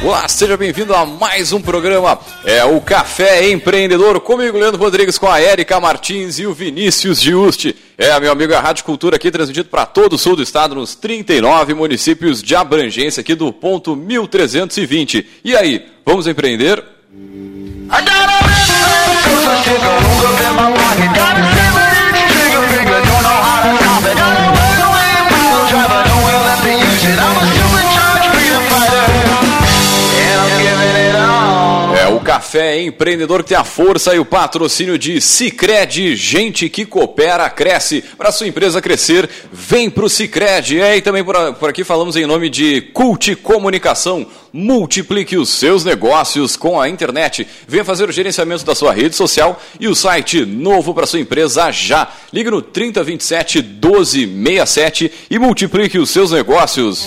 Olá, seja bem-vindo a mais um programa. É o Café Empreendedor, comigo, Leandro Rodrigues, com a Érica Martins e o Vinícius Giusti. É, meu amigo, a Rádio Cultura aqui, transmitido para todo o sul do estado, nos 39 municípios de abrangência aqui do ponto 1320. E aí, vamos empreender? I Café Empreendedor que tem a força e o patrocínio de Cicred, gente que coopera, cresce. Para sua empresa crescer, vem para o Cicred. É, e também por, por aqui falamos em nome de Cult Comunicação. Multiplique os seus negócios com a internet. Venha fazer o gerenciamento da sua rede social e o site novo para sua empresa já. Ligue no 3027 1267 e multiplique os seus negócios.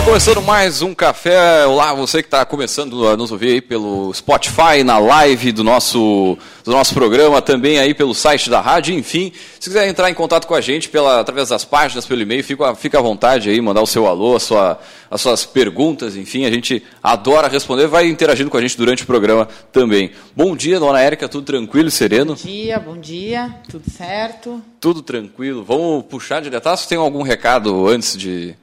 bem, começando mais um café. Olá, você que está começando a nos ouvir aí pelo Spotify, na live do nosso, do nosso programa, também aí pelo site da rádio, enfim. Se quiser entrar em contato com a gente pela, através das páginas, pelo e-mail, fica, fica à vontade aí, mandar o seu alô, a sua, as suas perguntas, enfim, a gente adora responder, vai interagindo com a gente durante o programa também. Bom dia, dona Érica, tudo tranquilo e sereno? Bom dia, bom dia, tudo certo? Tudo tranquilo. Vamos puxar diretaço? Tem algum recado antes de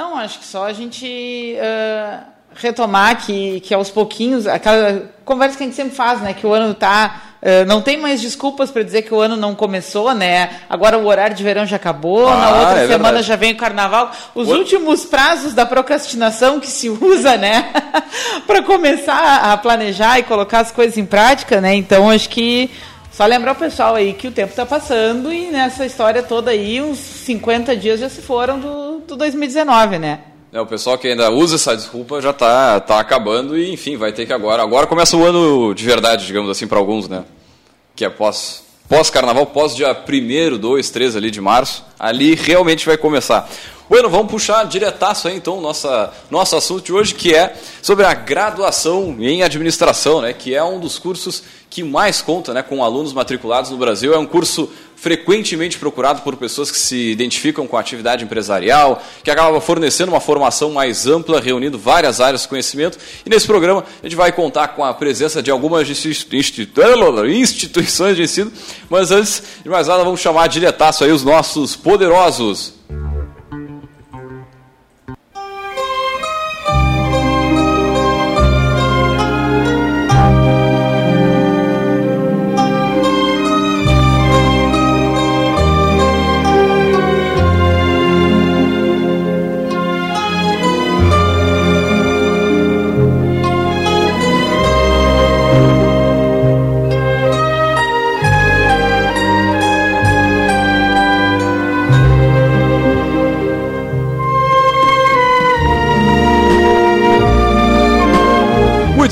não, acho que só a gente uh, retomar que, que aos pouquinhos, aquela conversa que a gente sempre faz, né? Que o ano está Uh, não tem mais desculpas para dizer que o ano não começou, né? Agora o horário de verão já acabou, ah, na outra é semana verdade. já vem o carnaval. Os o... últimos prazos da procrastinação que se usa, né? para começar a planejar e colocar as coisas em prática, né? Então acho que só lembrar o pessoal aí que o tempo está passando e nessa história toda aí, uns 50 dias já se foram do, do 2019, né? É, o pessoal que ainda usa essa desculpa já está tá acabando e, enfim, vai ter que agora. Agora começa o ano de verdade, digamos assim, para alguns, né? Que é pós, pós-carnaval, pós dia 1, 2, 3 ali de março. Ali realmente vai começar. Bueno, vamos puxar diretaço aí então nossa, nosso assunto de hoje, que é sobre a graduação em administração, né, que é um dos cursos que mais conta né, com alunos matriculados no Brasil. É um curso frequentemente procurado por pessoas que se identificam com a atividade empresarial, que acaba fornecendo uma formação mais ampla, reunindo várias áreas de conhecimento. E nesse programa a gente vai contar com a presença de algumas instituições de ensino. Mas antes de mais nada, vamos chamar diretaço aí os nossos poderosos.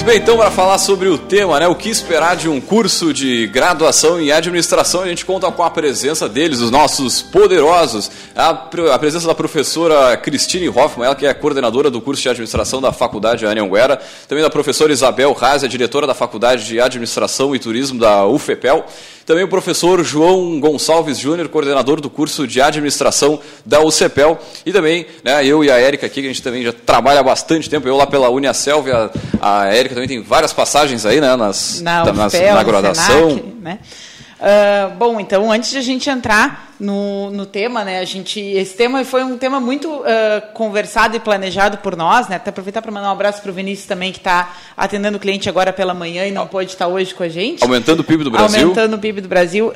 Bem, então, para falar sobre o tema, né, o que esperar de um curso de graduação em administração, a gente conta com a presença deles, os nossos poderosos, a, a presença da professora Cristine Hoffman, ela que é coordenadora do curso de administração da Faculdade Anhanguera, também da professora Isabel Razi, a diretora da Faculdade de Administração e Turismo da UFEPEL, também o professor João Gonçalves Júnior, coordenador do curso de administração da UCEPEL. E também né, eu e a Érica aqui, que a gente também já trabalha há bastante tempo. Eu lá pela Uniaselv, a, a Érica também tem várias passagens aí né, nas, na, UFEPEL, na graduação. Senac, né? Uh, bom, então, antes de a gente entrar no, no tema, né, a gente, esse tema foi um tema muito uh, conversado e planejado por nós, né, até aproveitar para mandar um abraço para o Vinícius também, que está atendendo o cliente agora pela manhã e não pode estar hoje com a gente. Aumentando o PIB do Brasil. Aumentando o PIB do Brasil. Uh,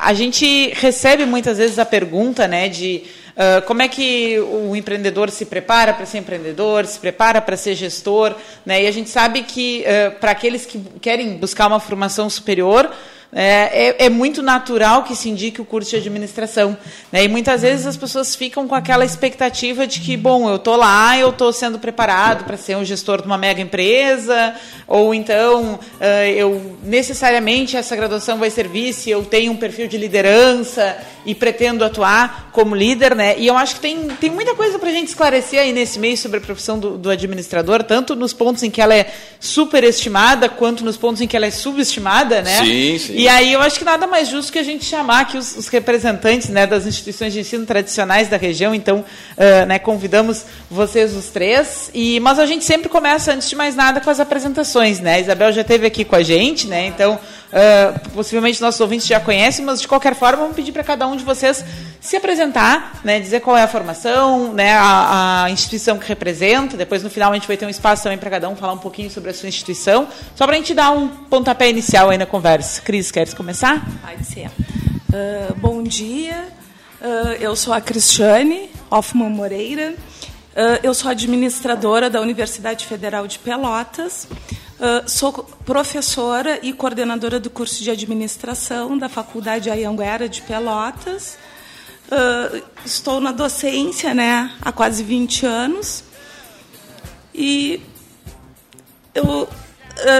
a gente recebe muitas vezes a pergunta, né, de Uh, como é que o empreendedor se prepara para ser empreendedor, se prepara para ser gestor, né? E a gente sabe que uh, para aqueles que querem buscar uma formação superior, é, é, é, muito natural que se indique o curso de administração. Né? E muitas vezes as pessoas ficam com aquela expectativa de que, bom, eu estou lá, eu estou sendo preparado para ser um gestor de uma mega empresa, ou então uh, eu necessariamente essa graduação vai servir se eu tenho um perfil de liderança e pretendo atuar como líder. Né? E eu acho que tem, tem muita coisa para a gente esclarecer aí nesse meio sobre a profissão do, do administrador, tanto nos pontos em que ela é superestimada, quanto nos pontos em que ela é subestimada. Né? Sim, sim. E aí eu acho que nada mais justo que a gente chamar aqui os, os representantes né, das instituições de ensino tradicionais da região. Então, uh, né, convidamos vocês os três. E, mas a gente sempre começa, antes de mais nada, com as apresentações. Né? A Isabel já esteve aqui com a gente, né? então uh, possivelmente nossos ouvintes já conhecem, mas de qualquer forma, vamos pedir para cada um de vocês se apresentar, né, dizer qual é a formação, né, a, a, instituição que representa. Depois, no final, a gente vai ter um espaço também para cada um falar um pouquinho sobre a sua instituição, só para a gente dar um pontapé inicial aí na conversa. Cris, queres começar? Pode ser. Uh, bom dia, uh, eu sou a Cristiane Hoffman Moreira, eu sou administradora da Universidade Federal de Pelotas, sou professora e coordenadora do curso de administração da Faculdade Ayanguera de Pelotas. Uh, estou na docência né, há quase 20 anos e eu uh,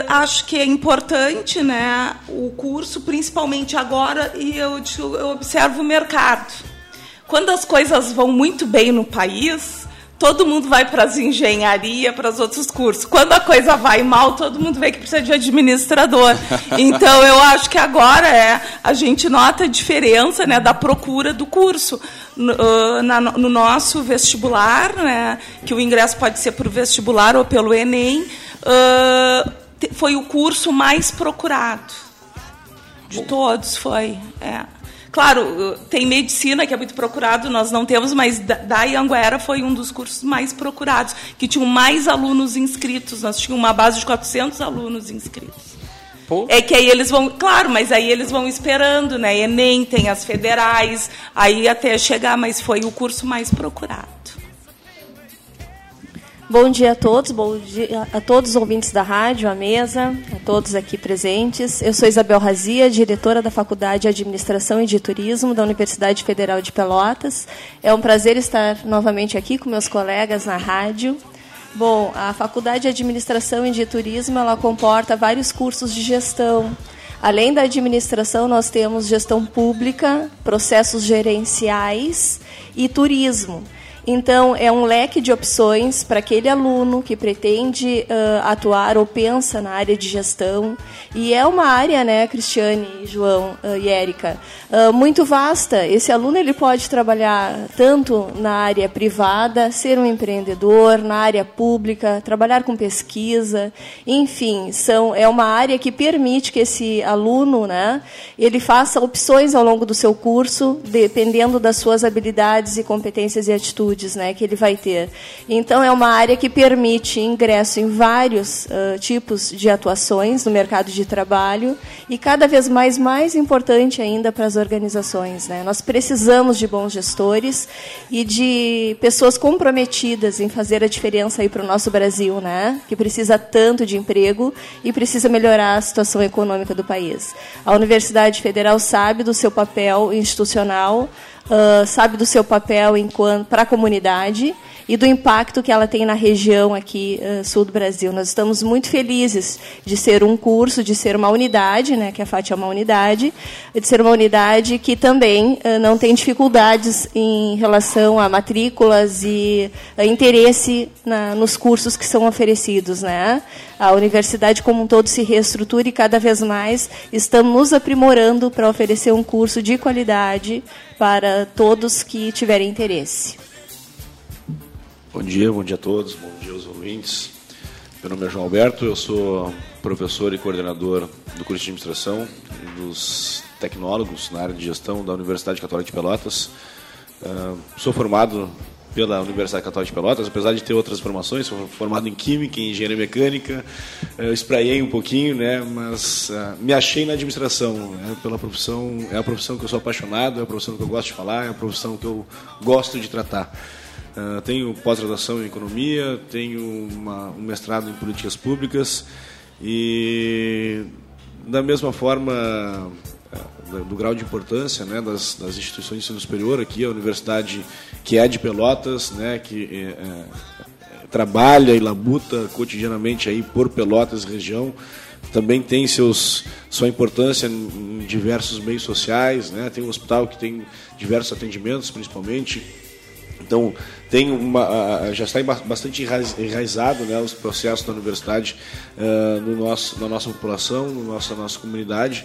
acho que é importante né, o curso, principalmente agora, e eu, eu observo o mercado. Quando as coisas vão muito bem no país, todo mundo vai para as engenharia, para os outros cursos. Quando a coisa vai mal, todo mundo vê que precisa de administrador. Então, eu acho que agora é a gente nota a diferença né, da procura do curso. No, uh, na, no nosso vestibular, né, que o ingresso pode ser por vestibular ou pelo Enem, uh, foi o curso mais procurado. De todos, foi. É. Claro, tem medicina, que é muito procurado, nós não temos, mas da Anguera foi um dos cursos mais procurados, que tinham mais alunos inscritos. Nós tínhamos uma base de 400 alunos inscritos. Pô. É que aí eles vão, claro, mas aí eles vão esperando, né? Enem, tem as federais, aí até chegar, mas foi o curso mais procurado. Bom dia a todos, bom dia a todos os ouvintes da rádio, à mesa, a todos aqui presentes. Eu sou Isabel Razia, diretora da Faculdade de Administração e de Turismo da Universidade Federal de Pelotas. É um prazer estar novamente aqui com meus colegas na rádio. Bom, a Faculdade de Administração e de Turismo ela comporta vários cursos de gestão. Além da administração, nós temos gestão pública, processos gerenciais e turismo. Então, é um leque de opções para aquele aluno que pretende uh, atuar ou pensa na área de gestão. E é uma área, né, Cristiane, João uh, e Érica, uh, muito vasta. Esse aluno ele pode trabalhar tanto na área privada, ser um empreendedor, na área pública, trabalhar com pesquisa, enfim, são, é uma área que permite que esse aluno né, ele faça opções ao longo do seu curso, dependendo das suas habilidades e competências e atitudes atitudes né, que ele vai ter. Então, é uma área que permite ingresso em vários uh, tipos de atuações no mercado de trabalho e cada vez mais, mais importante ainda para as organizações. Né? Nós precisamos de bons gestores e de pessoas comprometidas em fazer a diferença para o nosso Brasil, né? que precisa tanto de emprego e precisa melhorar a situação econômica do país. A Universidade Federal sabe do seu papel institucional, uh, sabe do seu papel enquanto para a comunidade e do impacto que ela tem na região aqui uh, sul do Brasil. Nós estamos muito felizes de ser um curso, de ser uma unidade, né, que a FAT é uma unidade, de ser uma unidade que também uh, não tem dificuldades em relação a matrículas e interesse na, nos cursos que são oferecidos. Né? A universidade como um todo se reestrutura e cada vez mais estamos aprimorando para oferecer um curso de qualidade para todos que tiverem interesse. Bom dia, bom dia a todos, bom dia aos ouvintes. Meu nome é João Alberto, eu sou professor e coordenador do curso de administração, um dos tecnólogos na área de gestão da Universidade Católica de Pelotas. Uh, sou formado pela Universidade Católica de Pelotas, apesar de ter outras formações, sou formado em Química, em Engenharia Mecânica, eu espraiei um pouquinho, né, mas uh, me achei na administração, né, pela profissão, é a profissão que eu sou apaixonado, é a profissão que eu gosto de falar, é a profissão que eu gosto de tratar. Uh, tenho pós-graduação em Economia, tenho uma, um mestrado em Políticas Públicas e, da mesma forma, do grau de importância né, das, das, instituições de ensino superior aqui, a universidade que é de Pelotas, né, que é, é, trabalha e labuta cotidianamente aí por Pelotas região, também tem seus, sua importância em diversos meios sociais, né, tem um hospital que tem diversos atendimentos, principalmente, então tem uma, já está bastante enraizado né, os processos da universidade uh, no nosso, na nossa população, na nossa, nossa comunidade.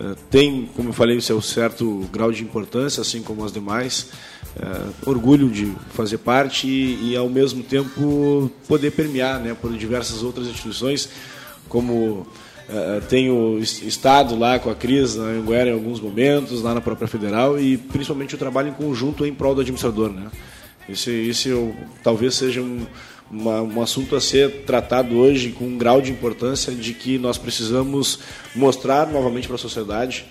Eh, tem, como eu falei, seu certo grau de importância, assim como as demais. Uh, orgulho de fazer parte e, e, ao mesmo tempo, poder permear né, por diversas outras instituições, como uh, tenho estado lá com a Cris na Anguera em alguns momentos, lá na própria Federal, e principalmente o trabalho em conjunto em prol do administrador. Né? Esse, esse eu, talvez seja um, uma, um assunto a ser tratado hoje com um grau de importância de que nós precisamos mostrar novamente para a sociedade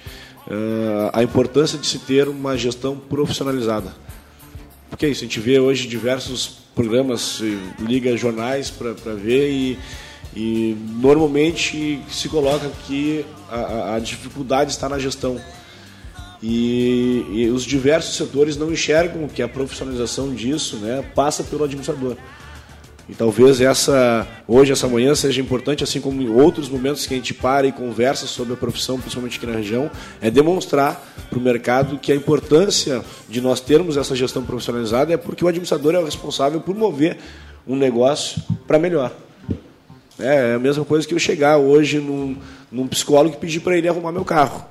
uh, a importância de se ter uma gestão profissionalizada. Porque é isso, a gente vê hoje diversos programas, liga jornais para ver e, e normalmente se coloca que a, a dificuldade está na gestão. E, e, os diversos setores não enxergam que a profissionalização disso né, passa pelo administrador. E talvez essa hoje, essa manhã, seja importante, assim como em outros momentos que a gente para e conversa sobre a profissão, principalmente aqui na região, é demonstrar para o mercado que a importância de nós termos essa gestão profissionalizada é porque o administrador é o responsável por mover um negócio para melhor. É, é a mesma coisa que eu chegar hoje num, num psicólogo e pedir para ele arrumar meu carro.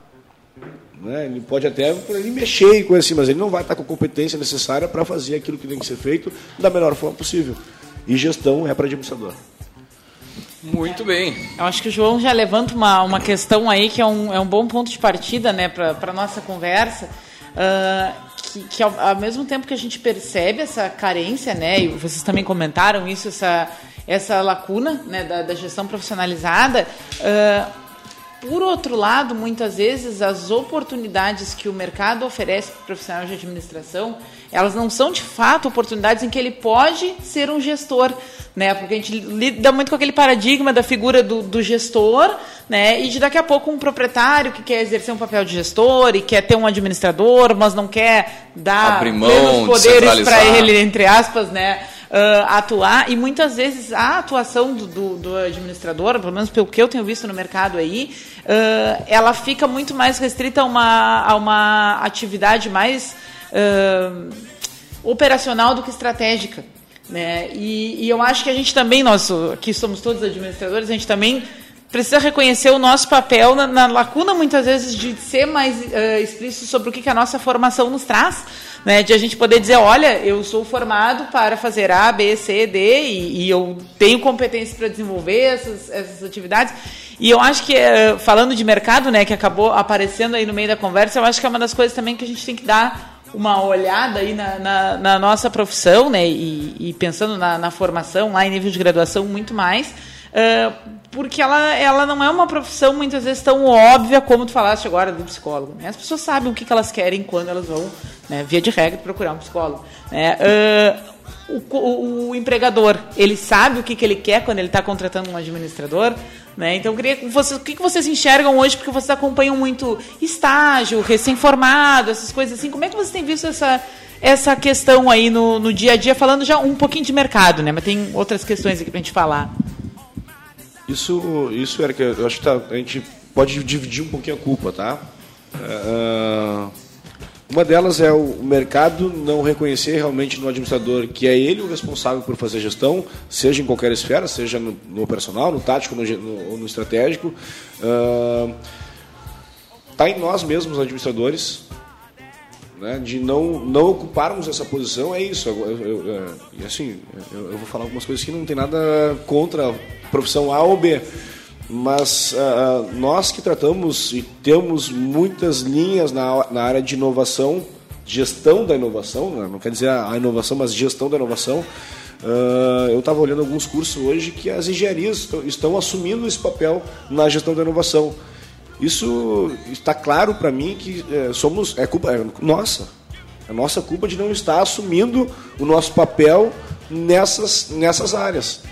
Né? Ele pode até ele mexer coisa assim, mas ele não vai estar com a competência necessária para fazer aquilo que tem que ser feito da melhor forma possível. E gestão é para administrador. Muito bem. Eu acho que o João já levanta uma, uma questão aí que é um, é um bom ponto de partida né, para a nossa conversa. Uh, que, que ao, ao, mesmo tempo que a gente percebe essa carência, né, e vocês também comentaram isso, essa, essa lacuna né, da, da gestão profissionalizada, uh, por outro lado, muitas vezes as oportunidades que o mercado oferece para o profissional de administração, elas não são de fato oportunidades em que ele pode ser um gestor, né? Porque a gente lida muito com aquele paradigma da figura do, do gestor, né? E de daqui a pouco um proprietário que quer exercer um papel de gestor e quer ter um administrador, mas não quer dar Abrir mão, poderes para ele, entre aspas, né? Uh, atuar, e muitas vezes a atuação do, do, do, administrador, pelo menos pelo que eu tenho visto no mercado aí, uh, ela fica muito mais restrita a uma, a uma atividade mais uh, operacional do que estratégica. Né? E, e, eu acho que a gente também, nós aqui somos todos administradores, a gente também precisa reconhecer o nosso papel na, na lacuna, muitas vezes, de ser mais uh, explícito sobre o que, que a nossa formação nos traz né, de a gente poder dizer, olha, eu sou formado para fazer A, B, C, D e, e eu tenho competência para desenvolver essas, essas atividades. E eu acho que, eh, falando de mercado, né, que acabou aparecendo aí no meio da conversa, eu acho que é uma das coisas também que a gente tem que dar uma olhada aí na, na, na nossa profissão, né, e, e pensando na, na, formação lá em nível de graduação muito mais, uh, porque ela, ela não é uma profissão muitas vezes tão óbvia como tu falaste agora do psicólogo. Né? As pessoas sabem o que, que elas querem quando elas vão, né, via de regra, procurar um psicólogo. Né? Uh, o, o, o, empregador, ele sabe o que, que ele quer quando ele está contratando um administrador. Né? Então, eu queria vocês, o que, que vocês enxergam hoje, porque vocês acompanham muito estágio, recém-formado, essas coisas assim. Como é que vocês têm visto essa, essa questão aí no, no dia a dia, falando já um pouquinho de mercado, né? mas tem outras questões aqui para gente falar. Isso, isso que eu acho que tá, a gente pode dividir um pouquinho a culpa, tá? Uh, uma delas é o mercado não reconhecer realmente no administrador que é ele o responsável por fazer gestão, seja em qualquer esfera, seja no, no operacional, no tático ou no, no, estratégico. Está uh, em nós mesmos, administradores, né, de não, não ocuparmos essa posição, é isso. Eu, eu, eu, e assim, eu, vou falar algumas coisas que não tem nada contra profissão A ou B. mas uh, nós que tratamos e temos muitas linhas na, na área de inovação, gestão da inovação, né? não quer dizer a inovação, mas gestão da inovação, uh, eu estava olhando alguns cursos hoje que as engenharias estão assumindo esse papel na gestão da inovação. Isso está claro para mim que é, somos é culpa é nossa, é nossa culpa de não estar assumindo o nosso papel nessas nessas áreas.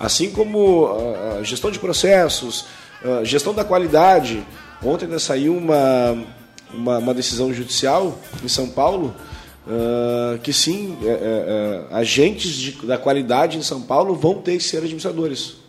Assim como a gestão de processos, a gestão da qualidade. Ontem saiu uma, uma, uma, decisão judicial em São Paulo uh, que sim, é, é, é, agentes de, da qualidade em São Paulo vão ter que ser administradores.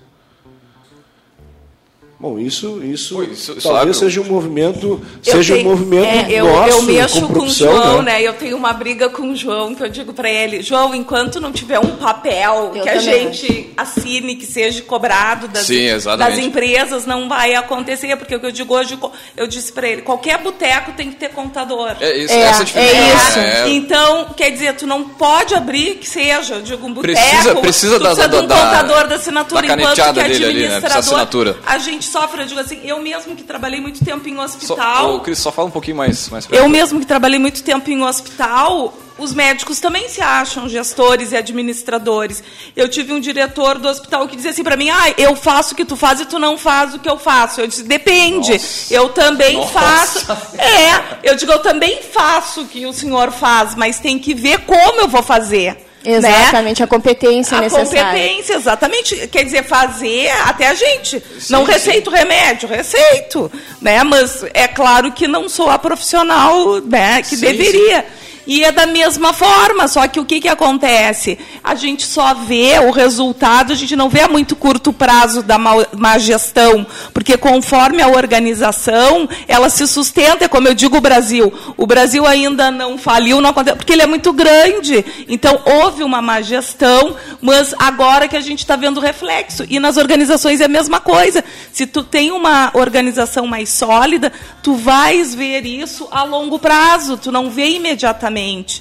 Bom, isso, isso, isso talvez seja um movimento, eu seja tenho, um movimento é, eu, nosso, eu mexo com o João, né? né? Eu tenho uma briga com o João que eu digo para ele, João, enquanto não tiver um papel eu que também. a gente assine, que seja cobrado das, Sim, das empresas, não vai acontecer, porque o que eu digo hoje, eu disse para ele, qualquer boteco tem que ter contador. É isso, é, essa é, é isso. É. Então, quer dizer, tu não pode abrir que seja, eu digo um boteco, precisa, precisa da, precisa da, de um da, contador da assinatura, da enquanto que administrador, ali, né? a gente sofre, eu digo assim, eu mesmo que trabalhei muito tempo em hospital. Só, Cris, só fala um pouquinho mais. mais eu mesmo que trabalhei muito tempo em hospital, os médicos também se acham gestores e administradores. Eu tive um diretor do hospital que dizia assim para mim: ah, eu faço o que tu faz e tu não faz o que eu faço. Eu disse: depende. Nossa. Eu também Nossa. faço. É, eu digo: eu também faço o que o senhor faz, mas tem que ver como eu vou fazer. Né? Exatamente, né? a competência a necessária. A competência, exatamente. Quer dizer, fazer até a gente. Sim, não receito sim. remédio, receito. Né? Mas é claro que não sou a profissional né, que sim, deveria. E é da mesma forma, só que o que, que acontece? A gente só vê o resultado, a gente não vê a muito curto prazo da má, gestão, porque conforme a organização, ela se sustenta, como eu digo o Brasil. O Brasil ainda não faliu, não aconteceu, porque ele é muito grande. Então, houve uma má gestão, mas agora que a gente está vendo o reflexo. E nas organizações é a mesma coisa. Se tu tem uma organização mais sólida, tu vais ver isso a longo prazo, tu não vê imediatamente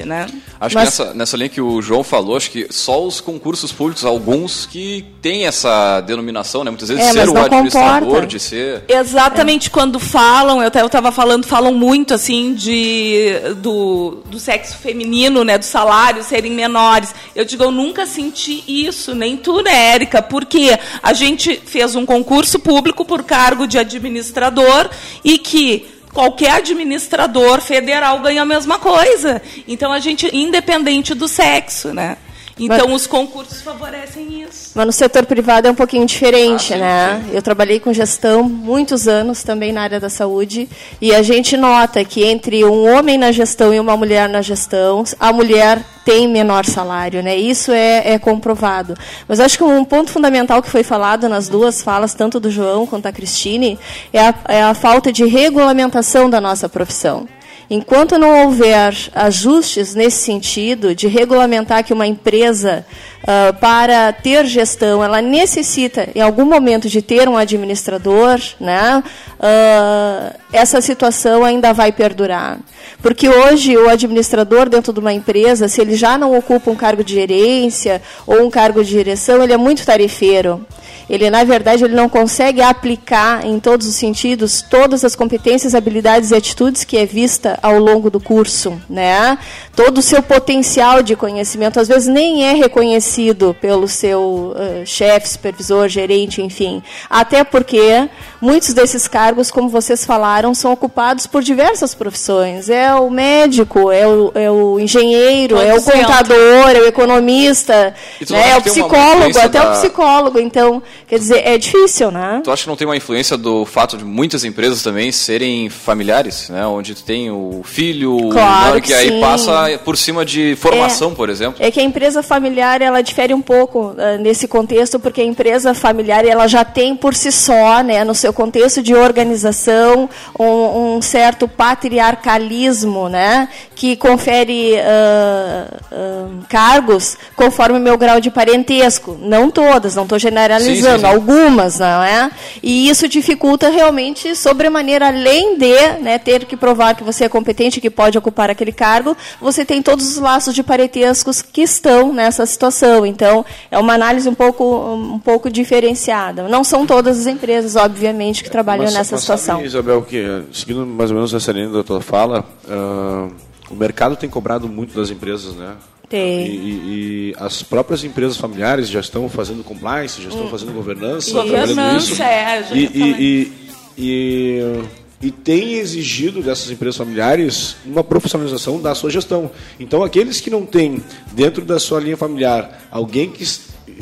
né? Acho Mas... que nessa, nessa linha que o João falou, acho que só os concursos públicos, alguns que têm essa denominação, né? Muitas vezes é, ser o administrador, comporta. de ser... Exatamente, é. quando falam, eu estava falando, falam muito, assim, de, do, do sexo feminino, né? Do salário serem menores. Eu digo, eu nunca senti isso, nem tu, né, Érica? Porque a gente fez um concurso público por cargo de administrador e que qualquer administrador federal ganha a mesma coisa. Então a gente, independente do sexo, né? Então mas, os concursos favorecem isso. Mas no setor privado é um pouquinho diferente, ah, sim, né? Sim. Eu trabalhei com gestão muitos anos também na área da saúde e a gente nota que entre um homem na gestão e uma mulher na gestão, a mulher tem menor salário, né? Isso é, é comprovado. Mas acho que um ponto fundamental que foi falado nas duas falas, tanto do João quanto da Cristine, é a, é a falta de regulamentação da nossa profissão. Enquanto não houver ajustes nesse sentido, de regulamentar que uma empresa, uh, para ter gestão, ela necessita, em algum momento, de ter um administrador, né, uh, essa situação ainda vai perdurar. Porque hoje o administrador dentro de uma empresa, se ele já não ocupa um cargo de gerência ou um cargo de direção, ele é muito tarefeiro ele na verdade ele não consegue aplicar em todos os sentidos todas as competências, habilidades e atitudes que é vista ao longo do curso, né? Todo o seu potencial de conhecimento às vezes nem é reconhecido pelo seu uh, chefe, supervisor, gerente, enfim. Até porque muitos desses cargos, como vocês falaram, são ocupados por diversas profissões. É o médico, é o, é o engenheiro, é o contador, é o economista, né? é o psicólogo, até da... o psicólogo. Então, Quer dizer, é difícil, né? Tu acha que não tem uma influência do fato de muitas empresas também serem familiares, né? Onde tu tem o filho, claro né? que, que aí passa por cima de formação, é, por exemplo. É que a empresa familiar ela difere um pouco uh, nesse contexto, porque a empresa familiar ela já tem por si só, né, no seu contexto de organização, um, um certo patriarcalismo, né? Que confere uh, uh, cargos conforme o meu grau de parentesco. Não todas, não estou generalizando, sim, sim, sim. algumas, não é? E isso dificulta realmente sobremaneira, além de né, ter que provar que você é competente, que pode ocupar aquele cargo, você tem todos os laços de parentescos que estão nessa situação. Então, é uma análise um pouco, um pouco diferenciada. Não são todas as empresas, obviamente, que trabalham mas, nessa mas situação. Sabe, Isabel, que, seguindo mais ou menos essa linha da tua fala, uh, o mercado tem cobrado muito das empresas, né? Tem. E, e, e, as próprias empresas familiares já estão fazendo compliance, já estão hum. fazendo governança. Governança, isso. é. Já e, e, e, e tem exigido dessas empresas familiares uma profissionalização da sua gestão. Então, aqueles que não têm dentro da sua linha familiar alguém que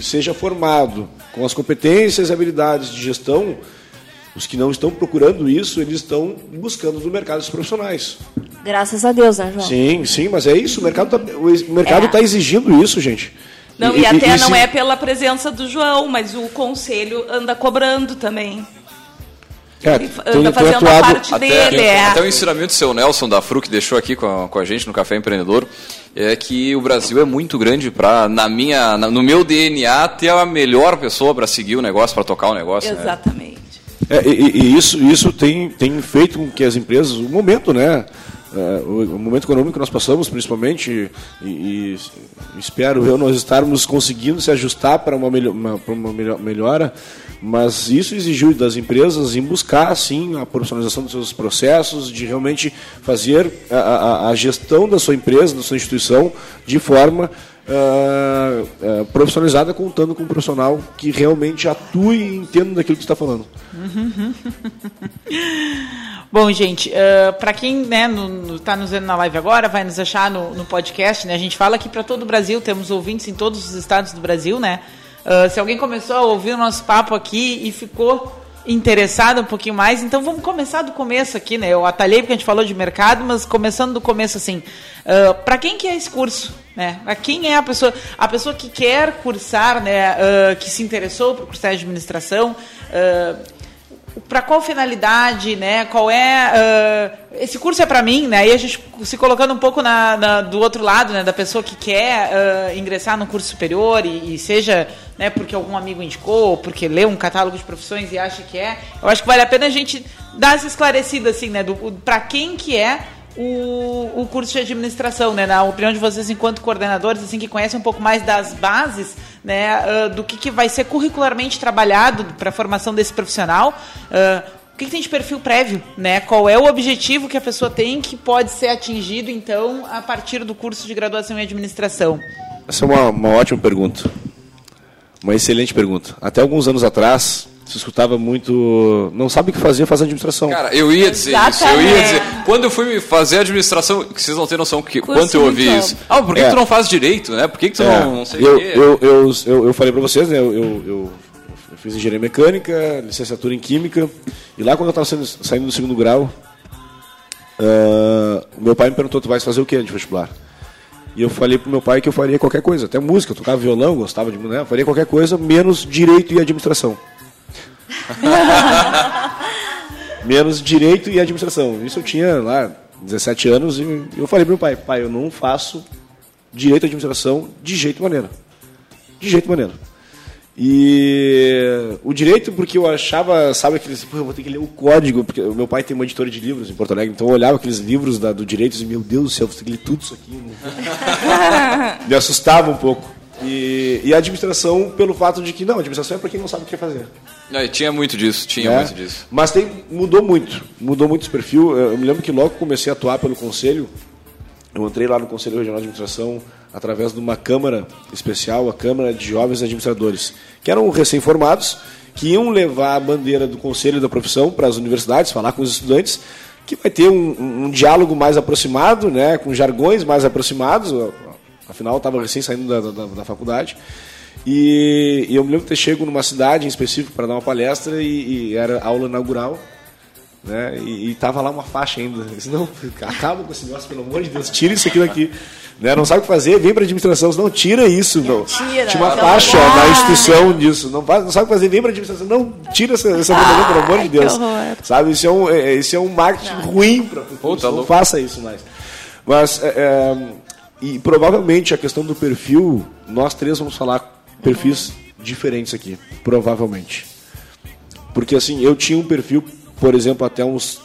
seja formado com as competências e habilidades de gestão, os que não estão procurando isso, eles estão buscando no mercado os profissionais. Graças a Deus, né, João? Sim, sim, mas é isso. O mercado está é. tá exigindo isso, gente. Não, e, e até e, não é pela presença do João, mas o conselho anda cobrando também. É, ele anda fazendo atuado, a parte até, dele. É. Até o ensinamento do seu Nelson da FRU, que deixou aqui com a, com a gente no Café Empreendedor, é que o Brasil é muito grande para, na minha, no meu DNA, ter a melhor pessoa para seguir o negócio, para tocar o negócio. Né? Exatamente. Né? É, e, e, isso, isso tem, tem feito com que as empresas, o momento, né? É, o, momento econômico que nós passamos, principalmente, e, e, espero eu nós estarmos conseguindo se ajustar para uma, melhor, uma, para uma melhora, mas isso exigiu das empresas em buscar, sim, a profissionalização dos seus processos, de realmente fazer a, a, a gestão da sua empresa, da sua instituição, de forma uh, uh, profissionalizada, contando com um profissional que realmente atue e entenda daquilo que está falando. Bom, gente, uh, para quem está né, tá nos vendo na live agora, vai nos achar no, no podcast, né? A gente fala aqui para todo o Brasil, temos ouvintes em todos os estados do Brasil, né? Uh, se alguém começou a ouvir o nosso papo aqui e ficou interessado um pouquinho mais, então vamos começar do começo aqui, né? Eu atalhei porque a gente falou de mercado, mas começando do começo assim, uh, para quem que é esse curso, né? A quem é a pessoa, a pessoa que quer cursar, né? Uh, que se interessou por cursar administração, uh, para qual finalidade, né? Qual é uh, esse curso é para mim, né? Aí a gente se colocando um pouco na, na, do outro lado, né? Da pessoa que quer uh, ingressar no curso superior e, e, seja, né? Porque algum amigo indicou, porque lê um catálogo de profissões e acha que é. Eu acho que vale a pena a gente dar essa esclarecida assim, né? Para quem que é o, o curso de administração, né? Na opinião de vocês, enquanto coordenadores, assim, que conhecem um pouco mais das bases, né? Uh, do que, que vai ser curricularmente trabalhado para a formação desse profissional. Uh, o que, que, tem de perfil prévio, né? Qual é o objetivo que a pessoa tem que pode ser atingido, então, a partir do curso de graduação em administração? Essa é uma, uma ótima pergunta. Uma excelente pergunta. Até alguns anos atrás, se escutava muito. Não sabe o que fazer, faz administração. Cara, eu ia dizer Exatamente. isso. Eu ia dizer. Quando eu fui fazer administração, vocês não têm noção que, quanto eu ouvi isso. Ah, por que, é. que, tu não faz direito, né? Por que, que tu é. não, não sei eu, o quê? Eu, eu, eu, eu falei para vocês, né? Eu, eu, eu, fiz engenharia mecânica, licenciatura em química. E lá quando eu estava saindo do segundo grau, uh, meu pai me perguntou: tu vais fazer o que de vestibular? E eu falei pro meu pai que eu faria qualquer coisa, até música, eu tocava violão, gostava de, né, faria qualquer coisa, menos direito e administração. Menos direito e administração. Isso eu tinha lá 17 anos e eu falei pro meu pai, pai, eu não faço direito e administração de jeito maneira. De jeito maneira. E o direito, porque eu achava, sabe, aqueles. Pô, eu vou ter que ler o código, porque o meu pai tem uma editora de livros em Porto Alegre, então eu olhava aqueles livros da, do direito e meu Deus do céu, vou ter que ler tudo isso aqui. Né? Me assustava um pouco. E, e, a administração, pelo fato de que, não, a administração é para quem não sabe o que fazer. Não, tinha muito disso, tinha é, muito disso. Mas tem, mudou muito, mudou muito esse perfil. Eu me lembro que logo comecei a atuar pelo Conselho, eu entrei lá no Conselho Regional de Administração através de uma Câmara especial, a Câmara de Jovens Administradores, que eram recém-formados, que iam levar a bandeira do Conselho da Profissão para as universidades, falar com os estudantes, que vai ter um, um, um diálogo mais aproximado, né, com jargões mais aproximados, afinal eu estava recém saindo da, da, da faculdade, e, e, eu me lembro de ter chego numa cidade em específico para dar uma palestra e, e, era aula inaugural, né? E, e tava lá uma faixa ainda. Eu disse, não, acaba com esse negócio, pelo amor de Deus, tira isso aqui daqui. Né? Não sabe o que fazer, vem para a administração. Não, tira isso. Não. Tira, Tinha uma faixa na instituição disso. Não, não sabe o que fazer, vem para a administração. Não, tira essa, essa ah, pelo amor de Deus. Sabe, isso é um, é, isso é um marketing não. ruim para o Não faça isso mais. Mas, é, é, e provavelmente a questão do perfil, nós três vamos falar perfis diferentes aqui, provavelmente. Porque assim, eu tinha um perfil, por exemplo, até uns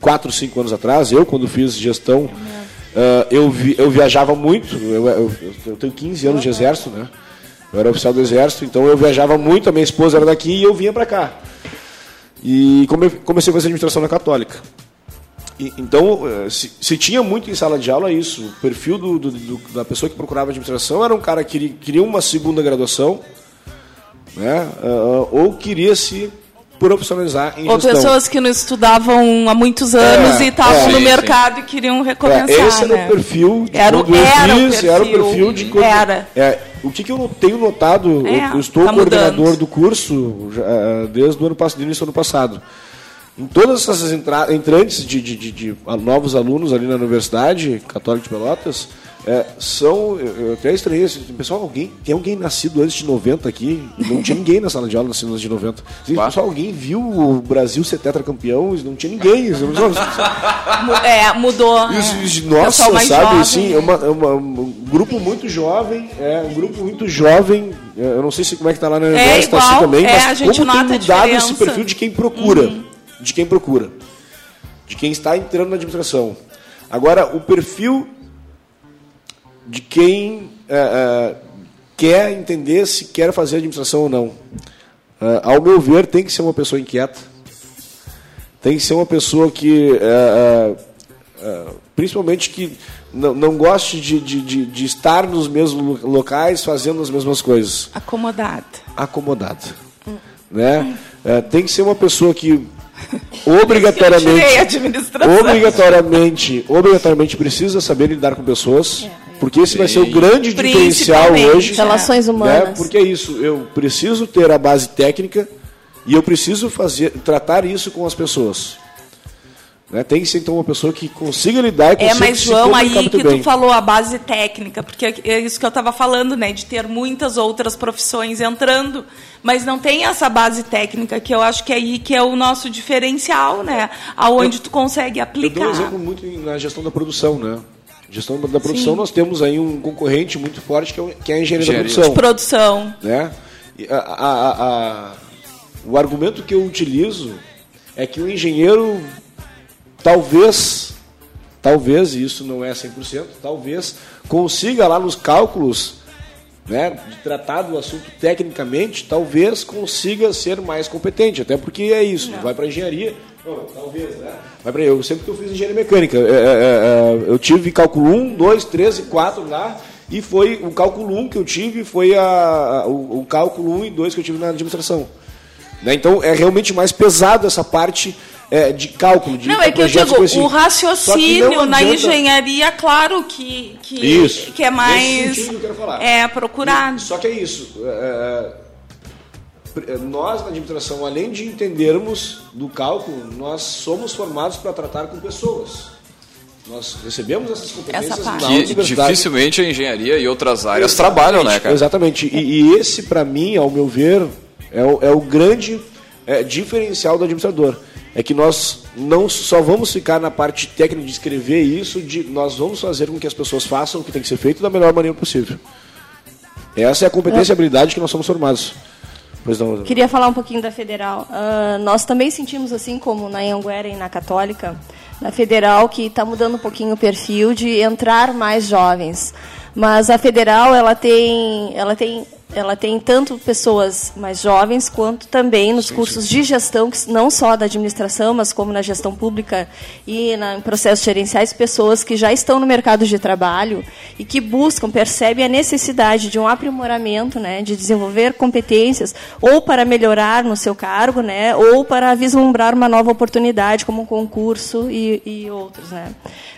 4, 5 anos atrás, eu quando fiz gestão, uh, eu, vi, eu viajava muito, eu, eu, eu, tenho 15 anos de exército, né? Eu era oficial do exército, então eu viajava muito, a minha esposa era daqui e eu vinha para cá. E comecei a fazer administração na Católica. Então, eh, se, se, tinha muito em sala de aula isso, o perfil do, do, do, da pessoa que procurava administração era um cara que queria, uma segunda graduação, né? Uh, ou queria se profissionalizar em Ou gestão. pessoas que não estudavam há muitos anos é, e estavam é, no sim, mercado sim. e queriam recomeçar. É, esse era né? o perfil de era, quando era eu fiz, o era o perfil de quando, era. É, o que, que eu tenho notado, é, eu, estou tá coordenador mudando. do curso já, eh, desde o ano passado, início do ano passado. Em todas essas entra entrantes de, de, de, de, novos alunos ali na Universidade Católica de Pelotas, é, são, eu até estranhei, assim, pessoal, alguém, tem alguém nascido antes de 90 aqui? Não tinha ninguém na sala de aula nascido antes de 90. Assim, pessoal, alguém viu o Brasil ser tetracampeão? Não tinha ninguém. é, mudou. Isso, é. Nossa, sabe, jovem, assim, é, uma, é uma, um grupo muito jovem, é um grupo muito jovem, é, eu não sei se como é que tá lá na é, igual, assim também, é, mas a gente como nota tem mudado esse perfil de quem procura. Uhum. De quem procura. De quem está entrando na administração. Agora, o perfil de quem é, é, quer entender se quer fazer administração ou não. É, ao meu ver, tem que ser uma pessoa inquieta. Tem que ser uma pessoa que, principalmente que não, não goste de, de, de, de, estar nos mesmos locais fazendo as mesmas coisas. Acomodada. Acomodada. Hum. Né? tem que ser uma pessoa que obrigatoriamente, obrigatoriamente, obrigatoriamente precisa saber lidar com pessoas. Porque esse vai ser o grande diferencial hoje. Relações né? humanas. Né? Porque é isso, eu preciso ter a base técnica e eu preciso fazer, tratar isso com as pessoas. Né? Tem que ser então uma pessoa que consiga lidar e É, mas João, aí que bem. tu falou a base técnica, porque é isso que eu estava falando, né, de ter muitas outras profissões entrando, mas não tem essa base técnica que eu acho que é aí que é o nosso diferencial, né, aonde eu, tu consegue aplicar. Eu dou um exemplo muito na gestão da produção, né? Gestão da produção, Sim. nós temos aí um concorrente muito forte que é, que é a engenharia, engenharia. da produção. De produção. Né? A, a, a, o argumento que eu utilizo é que o engenheiro, talvez, talvez, isso não é 100%, talvez consiga lá nos cálculos né, de tratar do assunto tecnicamente, talvez consiga ser mais competente, até porque é isso, não. vai para a engenharia, não, talvez, né? Para eu, sempre que eu fiz engenharia mecânica, é, é, é, eu tive cálculo 1, 2, 3 e 4 lá, e foi o cálculo 1 que eu tive foi a, a o, o, cálculo 1 e 2 que eu tive na administração. Né? Então é realmente mais pesado essa parte é, de cálculo, de Não, é que eu digo, assim. o raciocínio na engenharia, claro que, que, isso, que é mais que eu quero falar. é procurado. E, só que é isso. É, nós na administração, além de entendermos do cálculo, nós somos formados para tratar com pessoas. Nós recebemos essas competências Essa na que dificilmente a engenharia e outras áreas exatamente, trabalham, né, cara? Exatamente. E, e, esse, para mim, ao meu ver, é o, é o grande é, diferencial do administrador. É que nós não só vamos ficar na parte técnica de escrever isso, de, nós vamos fazer com que as pessoas façam o que tem que ser feito da melhor maneira possível. Essa é a competência e habilidade que nós somos formados. Não, Queria falar um pouquinho da Federal. Uh, nós também sentimos, assim como na Anguera e na Católica, na Federal, que está mudando um pouquinho o perfil de entrar mais jovens. Mas a Federal, ela tem, ela tem ela tem tanto pessoas mais jovens quanto também nos sim, cursos sim. de gestão, que não só da administração, mas como na gestão pública e na, em processos gerenciais, pessoas que já estão no mercado de trabalho e que buscam, percebem a necessidade de um aprimoramento, né, de desenvolver competências, ou para melhorar no seu cargo, né, ou para vislumbrar uma nova oportunidade, como um concurso e, e outros. Né.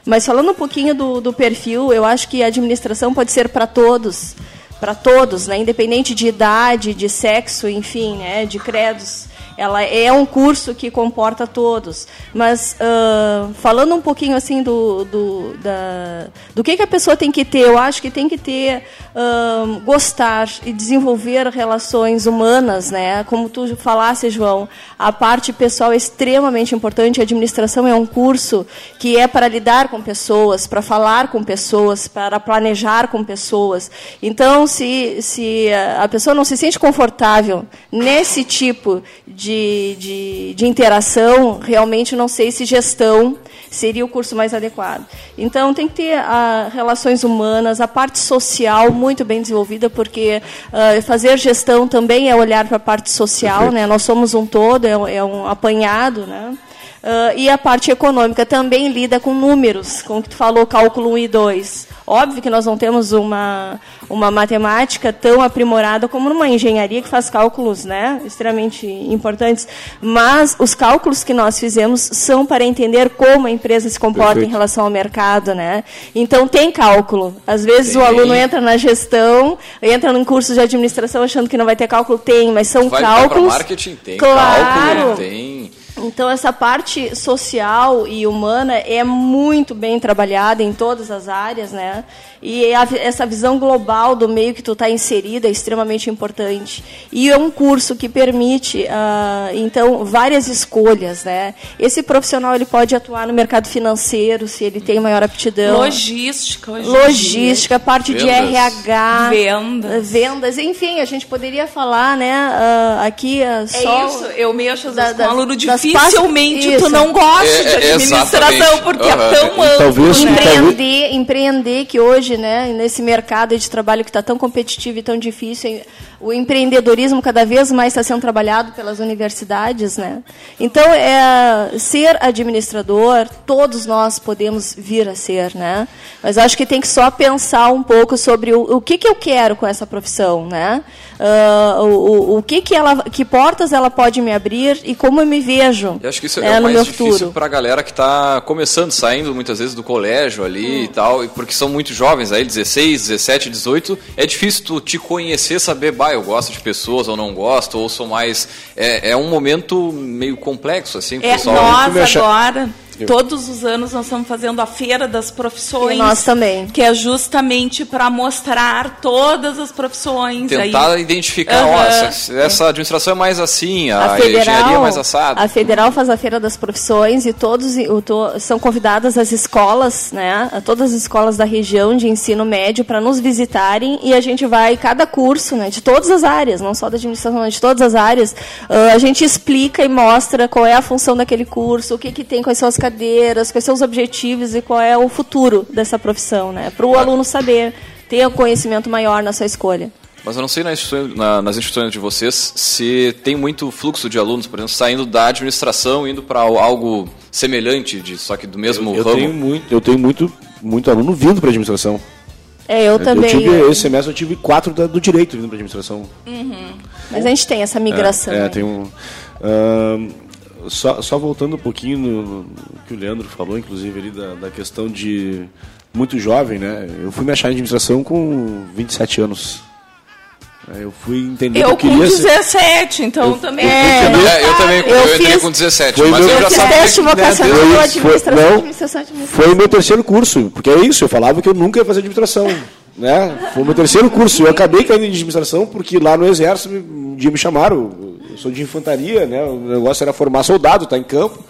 Mas falando um pouquinho do, do perfil, eu acho que a administração pode ser para todos para todos, né, independente de idade, de sexo, enfim, né, de credos. Ela é um curso que comporta todos. Mas uh, falando um pouquinho assim do, do, da, do que, que a pessoa tem que ter, eu acho que tem que ter uh, gostar e desenvolver relações humanas, né? Como tu falasse, João, a parte pessoal é extremamente importante. A administração é um curso que é para lidar com pessoas, para falar com pessoas, para planejar com pessoas. Então, se, se a pessoa não se sente confortável nesse tipo de, de, de interação, realmente não sei se gestão seria o curso mais adequado. Então, tem que ter a, ah, relações humanas, a parte social muito bem desenvolvida, porque uh, fazer gestão também é olhar para a parte social, né? nós somos um todo, é, é um apanhado, né? Uh, e a parte econômica também lida com números, como tu falou, cálculo 1 e 2. Óbvio que nós não temos uma, uma matemática tão aprimorada como numa engenharia que faz cálculos né, extremamente importantes, mas os cálculos que nós fizemos são para entender como a empresa se comporta Perfeito. em relação ao mercado. Né? Então, tem cálculo. Às vezes tem. o aluno entra na gestão, entra num curso de administração achando que não vai ter cálculo. Tem, mas são vai cálculos. marketing tem claro, cálculo, tem então, essa parte social e humana é muito bem trabalhada em todas as áreas, né? E a, essa visão global do meio que tu está inserida é extremamente importante. E é um curso que permite, uh, então, várias escolhas, né? Esse profissional ele pode atuar no mercado financeiro, se ele tem maior aptidão. Logística. Logística, parte vendas. de RH. Vendas. Vendas, enfim, a gente poderia falar, né, uh, aqui uh, só... É isso, eu mexo às vezes da, com um aluno dificilmente tu não gosta é, de é, administração, porque uhum. é tão amplo. Talvez, né? empreender, empreender, que hoje hoje, né, nesse mercado de trabalho que está tão competitivo e tão difícil, o empreendedorismo cada vez mais está sendo trabalhado pelas universidades, né? Então, é, ser administrador, todos nós podemos vir a ser, né? Mas acho que tem que só pensar um pouco sobre o, o que, que eu quero com essa profissão, né? Uh, o, o, que que ela, que portas ela pode me abrir e como eu me vejo. Eu acho que isso é, é o mais difícil para a galera que está começando, saindo muitas vezes do colégio ali hum. e tal, porque são muito jovens aí, 16, 17, 18, é difícil tu te conhecer, saber, bah, eu gosto de pessoas ou não gosto, ou sou mais. É, é um momento meio complexo, assim, é, pessoal. Nós agora Todos os anos nós estamos fazendo a Feira das Profissões. E nós também. Que é justamente para mostrar todas as profissões. Tentar aí. identificar, uhum. ó, essa, essa, administração é mais assim, a, a federal, engenharia é mais assada. A Federal faz a Feira das Profissões e todos tô, são convidadas as escolas, né, todas as escolas da região de ensino médio para nos visitarem e a gente vai, cada curso, né, de todas as áreas, não só da administração, mas de todas as áreas, uh, a gente explica e mostra qual é a função daquele curso, o que, que tem, quais são as cadeiras, quais são os objetivos e qual é o futuro dessa profissão, né? Para o aluno saber, ter um conhecimento maior na sua escolha. Mas eu não sei nas instituições, na, nas instituições de vocês se tem muito fluxo de alunos, por exemplo, saindo da administração indo para algo semelhante, de, só que do mesmo eu, eu ramo. Tenho muito, eu tenho muito, muito aluno vindo para a administração. É, eu também. Eu tive, esse semestre eu tive quatro da, do direito vindo para a administração. Uhum. Mas a gente tem essa migração. É, é tem um. Uh, só, só voltando um pouquinho no, no, que o Leandro falou, inclusive, ali da, da questão de muito jovem, né? Eu fui me achar em administração com 27 anos. Eu fui entender eu que eu com 17, então eu, também. Eu, é, eu, é, eu também eu, eu entrei com 17, mas eu já sabia. Teste vocacional né, administração, foi, não, administração, administração. Foi o meu terceiro curso, porque é isso, eu falava que eu nunca ia fazer administração. Né? Foi o meu terceiro curso. Eu acabei caindo em administração porque lá no Exército um dia me chamaram. Eu sou de infantaria, né? o negócio era formar soldado, estar tá em campo.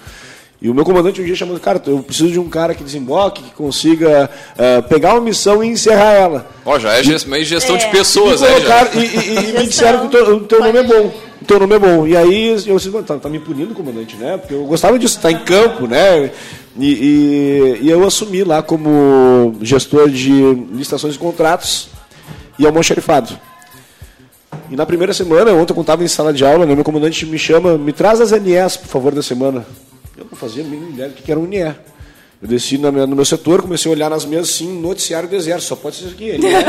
E o meu comandante um dia chamou, cara, eu preciso de um cara que desemboque, que consiga uh, pegar uma missão e encerrar ela. Ó, já é meio gestão é. de pessoas, e, colocar, e, e, e me disseram que o teu, nome é bom. O teu nome é bom. E aí eu disse, tá, tá me punindo, comandante, né? Porque eu gostava disso, tá em campo, né? E, e, e, eu assumi lá como gestor de licitações e contratos e almoxarifado. E na primeira semana, ontem eu estava em sala de aula, né, meu comandante me chama, me traz as NEs, por favor, da semana. Eu não fazia a mínima ideia do que era um NE. Eu desci no meu setor, comecei a olhar nas mesas assim, noticiário do exército, só pode ser isso aqui. Né?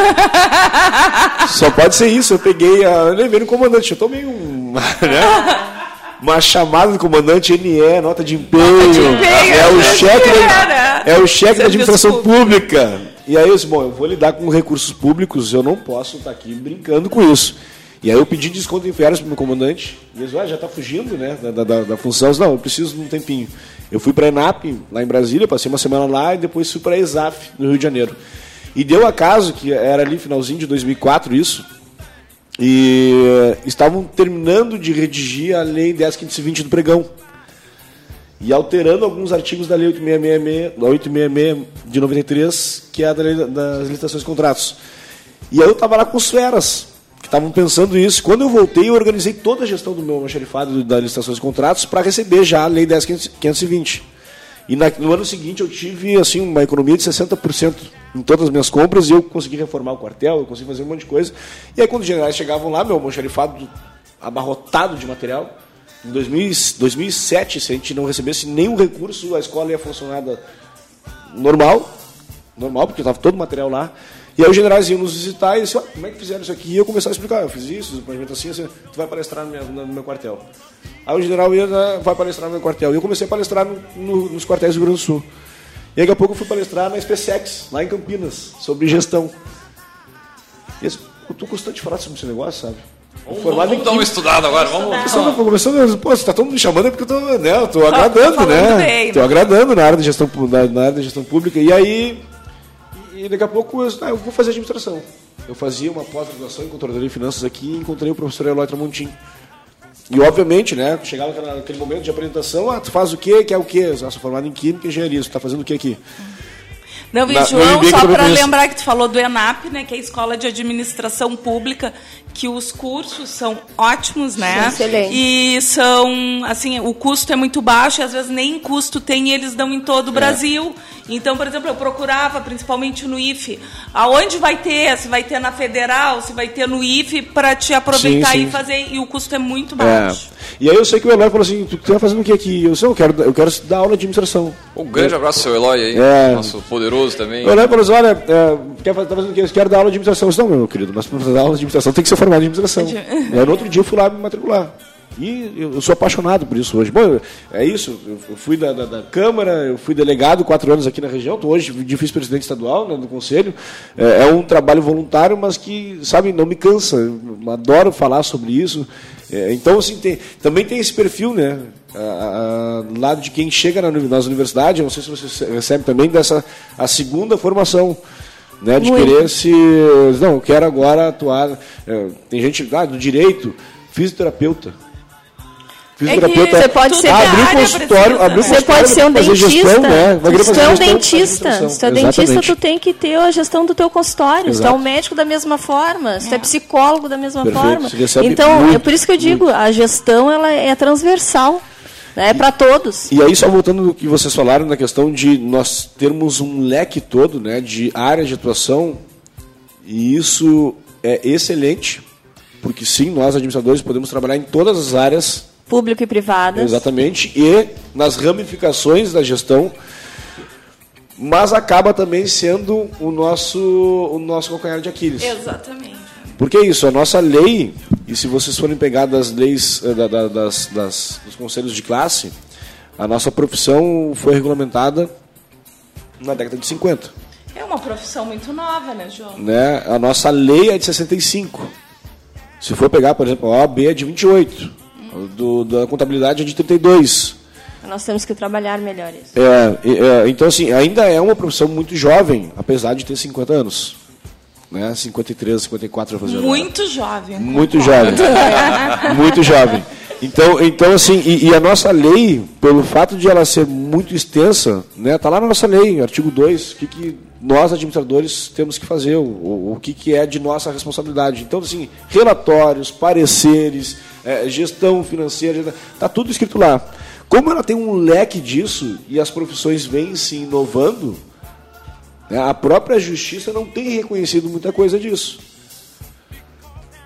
só pode ser isso. Eu peguei, a, eu levei no comandante, eu tomei um... Né? uma chamada do comandante NE, nota de empenho. Nota de empenho é, o cheque da, é o cheque da administração pública. E aí eu disse, bom, eu vou lidar com recursos públicos, eu não posso estar aqui brincando com isso. E aí eu pedi desconto em férias para o meu comandante. E eles, ah, já está fugindo, né, da, da, da função. Eu disse, não, eu preciso de um tempinho. Eu fui para a ENAP, lá em Brasília, passei uma semana lá e depois fui para a ESAF, no Rio de Janeiro. E deu acaso que era ali finalzinho de 2004 isso, e estavam terminando de redigir a Lei 10.520 do pregão. E alterando alguns artigos da Lei 866, 866 de 93, que é a da lei das licitações e contratos. E aí eu estava lá com os feras, estavam pensando isso. Quando eu voltei, eu organizei toda a gestão do meu almoxarifado das licitações e contratos para receber já a Lei 10.520. E na, no ano seguinte eu tive assim uma economia de 60% em todas as minhas compras e eu consegui reformar o quartel, eu consegui fazer um monte de coisa. E aí quando os generais chegavam lá, meu almoxarifado abarrotado de material, em 2000, 2007, se a gente não recebesse nenhum recurso, a escola ia funcionar normal, normal, porque estava todo o material lá. E aí os generais iam nos visitar e diziam, ah, como é que fizeram isso aqui? E eu começava a explicar, eu fiz isso, o planejamento assim, assim, tu vai palestrar no meu, no meu quartel. Aí o general ia, né, vai palestrar no meu quartel. E eu comecei a palestrar no, no, nos quartéis do Rio Grande do Sul. E daqui a pouco eu fui palestrar na SpaceX, lá em Campinas, sobre gestão. E eu estou gostando de falar sobre esse negócio, sabe? Vamos, vamos, vamos dar uma estudada agora, vamos. Começando, começando, pô, você tá todo mundo me chamando é porque eu tô, né, eu tô agradando, tô né? Bem, tô né? agradando na área de gestão, na, na, área de gestão pública. E aí, e daqui a pouco eu, ah, eu vou fazer administração. Eu fazia uma pós-graduação em controladoria de finanças aqui e encontrei o professor Eloy Tramontim. E obviamente, né, chegava naquele momento de apresentação, ah, tu faz o quê? Quer o quê? Eu sou formado em Química e Engenharia, tu tá fazendo o quê aqui? Não, e João, só para lembrar que tu falou do ENAP, né, que é a Escola de Administração Pública, que os cursos são ótimos, né? Excelente. E são, assim, o custo é muito baixo e às vezes nem custo tem e eles dão em todo o é. Brasil. Então, por exemplo, eu procurava, principalmente no IFE, aonde vai ter, se vai ter na Federal, se vai ter no IFE, para te aproveitar sim, sim. e fazer, e o custo é muito baixo. É. E aí eu sei que o Eloy falou assim, tu tá fazendo o que aqui? Eu disse, eu quero, eu quero dar aula de administração. Um grande abraço ao seu Eloy aí, é. nosso poderoso também. O Eloy falou assim, olha, é, quer fazer, tá fazendo o quê? Eu quero dar aula de administração. Eu disse, não, meu querido, mas para dar aula de administração tem que ser formado em administração. e aí no outro dia eu fui lá me matricular. E eu sou apaixonado por isso hoje. Bom, é isso. Eu fui da, da, da Câmara, eu fui delegado quatro anos aqui na região, estou hoje de vice-presidente estadual né, do Conselho. É, é, um trabalho voluntário, mas que, sabe, não me cansa. Eu adoro falar sobre isso. É, então, assim, tem, também tem esse perfil, né? A, lado de quem chega na, nas universidades, não sei se você recebe também, dessa a segunda formação. Né, de Muito. querer se. Não, eu quero agora atuar. É, tem gente ah, do direito, fisioterapeuta fisioterapeuta. É você pode ser abrir um consultório, abrir Você pode ser um dentista. Gestão, né? Se tu é um dentista, se tu é dentista, tu tem que ter a gestão do teu consultório. Exato. Se tu é um médico da mesma forma, se tu é, é psicólogo da mesma Perfeito. forma. Então, muito, é por isso que eu digo, muito. a gestão ela é transversal. Né? É para todos. E aí, só voltando no que vocês falaram na questão de nós termos um leque todo né, de áreas de atuação, e isso é excelente, porque sim, nós administradores podemos trabalhar em todas as áreas público e privadas. Exatamente, e nas ramificações da gestão, mas acaba também sendo o nosso, o nosso calcanhar de Aquiles. Exatamente. Porque é isso, a nossa lei, e se vocês forem pegar das leis eh, da, da, das, das, dos conselhos de classe, a nossa profissão foi regulamentada na década de 50. É uma profissão muito nova, né, João? Né? A nossa lei é de 65. Se for pegar, por exemplo, a OAB é de 28 do, da contabilidade é de 32. Nós temos que trabalhar melhor isso. É, é, então, assim, ainda é uma profissão muito jovem, apesar de ter 50 anos. Né? 53, 54 fazer Muito jovem. Muito jovem. muito jovem. Então, então assim, e, e, a nossa lei, pelo fato de ela ser muito extensa, né, tá lá na nossa lei, artigo 2, o que, que nós, administradores, temos que fazer, o, o, o que, que é de nossa responsabilidade. Então, assim, relatórios, pareceres, é, gestão financeira, está tudo escrito lá. Como ela tem um leque disso e as profissões vêm se inovando, a própria justiça não tem reconhecido muita coisa disso.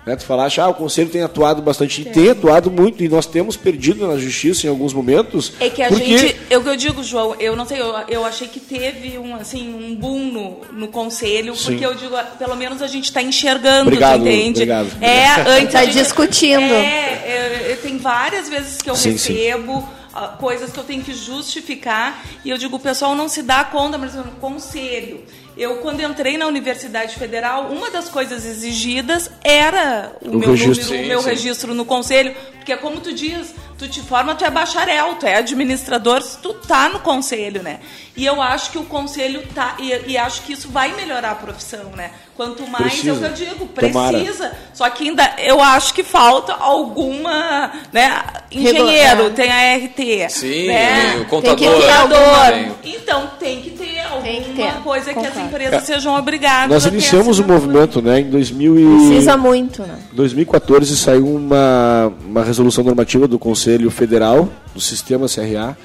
Né, tu falaste, ah, o conselho tem atuado bastante, tem. tem atuado muito, e nós temos perdido na justiça em alguns momentos. É que a porque... gente, eu que eu digo, João, eu não sei, eu, eu achei que teve um, assim, um boom no, no conselho, Sim. porque eu digo, pelo menos a gente está enxergando, obrigado, entende? Obrigado. É, antes. Está discutindo. É, é, tem várias vezes que eu sim, recebo. Sim coisas que eu tenho que justificar e eu digo o pessoal não se dá conta mas no conselho eu quando entrei na Universidade Federal, uma das coisas exigidas era o, O meu registro. número, o Sim, meu sim. registro no conselho, porque como tu diz, tu te forma, tu é bacharel, tu é administrador, tu tá no conselho, né? E eu acho que o conselho tá e, e acho que isso vai melhorar a profissão, né? Quanto mais é o que eu Precisa. digo, Tomara. precisa. Só que ainda eu acho que falta alguma, né? Engenheiro, tem a RT, Sim, né? o contador. Tem que ter Contador. Então tem que ter alguma Tem que ter, coisa que as concordo. empresas sejam obrigadas Nós iniciamos o assinatura. movimento né, em 2000 e... Precisa muito, né? 2014 saiu uma, uma resolução normativa do Conselho Federal, do Sistema CRA,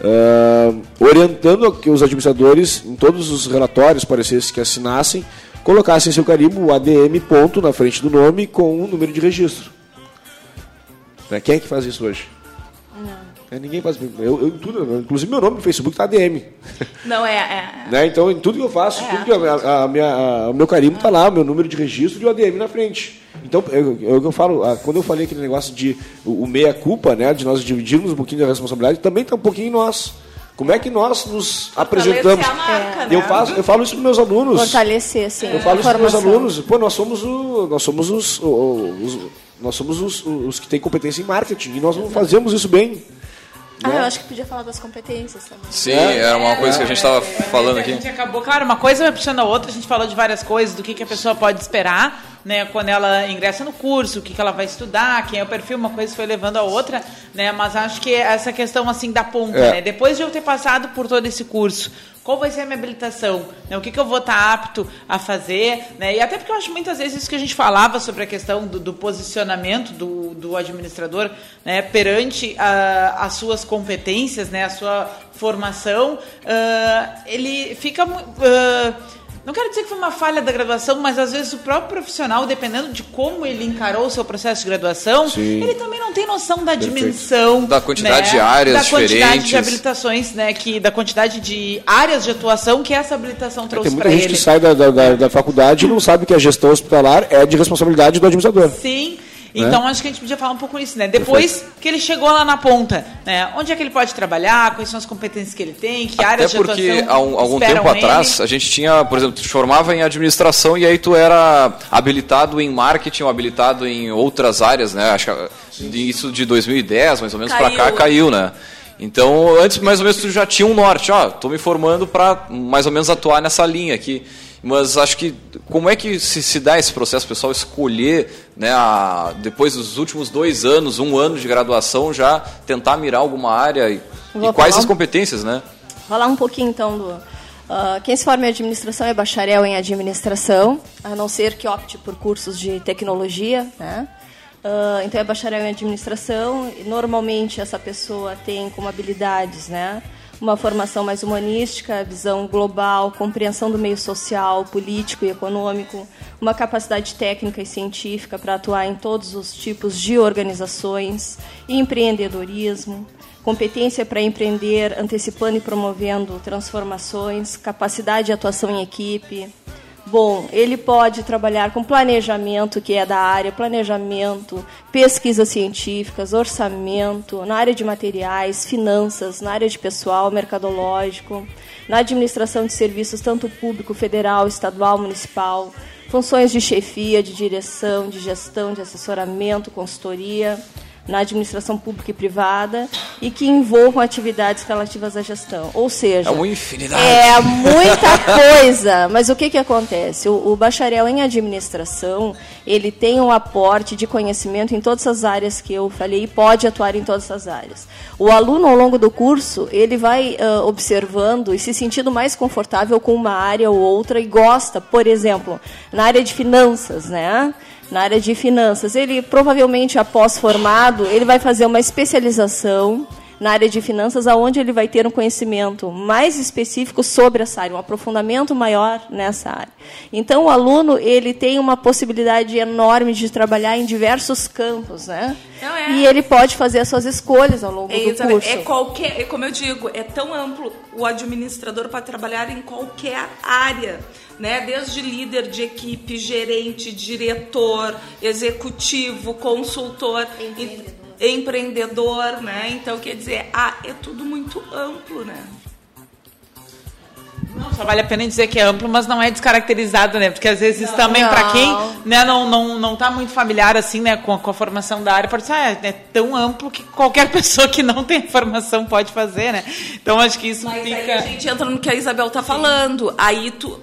ah, orientando que os administradores, em todos os relatórios, pareceres que assinassem, colocassem seu carimbo, o ADM, ponto, na frente do nome, com um número de registro. Né, Quem é que faz isso hoje? É, ninguém faz. Eu, eu, tudo, inclusive meu nome no Facebook está ADM. Não, é. é- Né? Então, em tudo que eu faço, É. tudo que eu- a, a minha, a- o meu carimbo está lá, o meu número de registro de ODM na frente. Então, eu, eu, eu falo, quando eu falei aquele negócio de o, o meia-culpa, né, de nós dividirmos um pouquinho da responsabilidade, também está um pouquinho em nós. Como é que nós nos apresentamos? Marca, eu, né? faço, eu falo isso para meus alunos. Fortalecer, sim. Eu falo isso para meus alunos. Pô, nós somos, o, nós somos os, o- os, nós somos os, os que têm competência em marketing e nós não fazemos isso bem. Ah, eu acho que podia falar das competências também. Sim, era uma coisa que a gente estava falando A aqui. gente acabou, claro, uma coisa vai puxando a outra, a gente falou de várias coisas, do que, que a pessoa pode esperar, né, quando ela ingressa no curso, o que, que ela vai estudar, quem é o perfil, uma coisa foi levando a outra, né, mas acho que essa questão, assim, da ponta, É. né, depois de eu ter passado por todo esse curso, qual vai ser a minha habilitação, né, o que, que eu vou estar apto a fazer, né, e até porque eu acho muitas vezes isso que a gente falava sobre a questão do, do posicionamento do, do administrador, né, perante a- as suas competências, né, a sua formação, ah, ele fica ah, não quero dizer que foi uma falha da graduação, mas às vezes o próprio profissional, dependendo de como ele encarou o seu processo de graduação, Sim. ele também não tem noção da dimensão, Da quantidade né, de áreas da quantidade diferentes. de habilitações, né, que da quantidade de áreas de atuação que essa habilitação Tem trouxe muita para gente ele. que sai da, da, da, da faculdade e não sabe que a gestão hospitalar é de responsabilidade do administrador. Sim. Então acho que a gente podia falar um pouco nisso, né? Depois que ele chegou lá na ponta, né? Onde é que ele pode trabalhar, quais são as competências que ele tem, que áreas Até de porque atuação há um- algum tempo ele. atrás a gente tinha, por exemplo, tu te formava em administração e aí tu era habilitado em marketing ou habilitado em outras áreas, né? Acho que isso de 2010, mais ou menos, para cá Caiu. caiu, né? Então, antes mais ou menos tu já tinha um norte, ó, tô me formando para mais ou menos atuar nessa linha aqui. Mas acho que como é que se, se dá esse processo, pessoal escolher, né, a- depois dos últimos dois anos, um ano de graduação, já tentar mirar alguma área e, e quais as competências, né? Falar um pouquinho então do. ah, quem se forma em administração é bacharel em administração, a não ser que opte por cursos de tecnologia, né? Ah, então é bacharel em administração. E normalmente essa pessoa tem como habilidades, né? Uma formação mais humanística, visão global, compreensão do meio social, político e econômico, uma capacidade técnica e científica para atuar em todos os tipos de organizações, empreendedorismo, competência para empreender, antecipando e promovendo transformações, capacidade de atuação em equipe. Bom, ele pode trabalhar com planejamento, que é da área, planejamento, pesquisas científicas, orçamento, na área de materiais, finanças, na área de pessoal, mercadológico, na administração de serviços, tanto público, federal, estadual, municipal, funções de chefia, de direção, de gestão, de assessoramento, consultoria, na administração pública e privada e que envolvam atividades relativas à gestão. Ou seja, É uma infinidade. é muita coisa. Mas o que, que acontece? O, o bacharel em administração, ele tem um aporte de conhecimento em todas as áreas que eu falei e pode atuar em todas essas áreas. O aluno, ao longo do curso, ele vai ah, observando e se sentindo mais confortável com uma área ou outra e gosta, por exemplo, na área de finanças, né? Na área de finanças. Ele provavelmente após formado, ele vai fazer uma especialização na área de finanças, aonde ele vai ter um conhecimento mais específico sobre essa área, um aprofundamento maior nessa área. Então, o aluno ele tem uma possibilidade enorme de trabalhar em diversos campos, né? Não, é. E ele pode fazer as suas escolhas ao longo É, do curso. é qualquer, é como eu digo, é tão amplo o administrador para trabalhar em qualquer área, né? Desde líder de equipe, gerente, diretor, executivo, consultor, Empreendedor. e- empreendedor, né? Então quer dizer, ah, é tudo muito amplo, né? Só vale a pena dizer que é amplo, mas não é descaracterizado, né? Porque às vezes Não. também, para Não. quem né, não, não, não tá muito familiar assim, né, com, a- com a formação da área, pode dizer, ah, é tão amplo que qualquer pessoa que não tem formação pode fazer, né? Então acho que isso Mas fica. aí a gente entra no que a Isabel tá falando. Aí tu-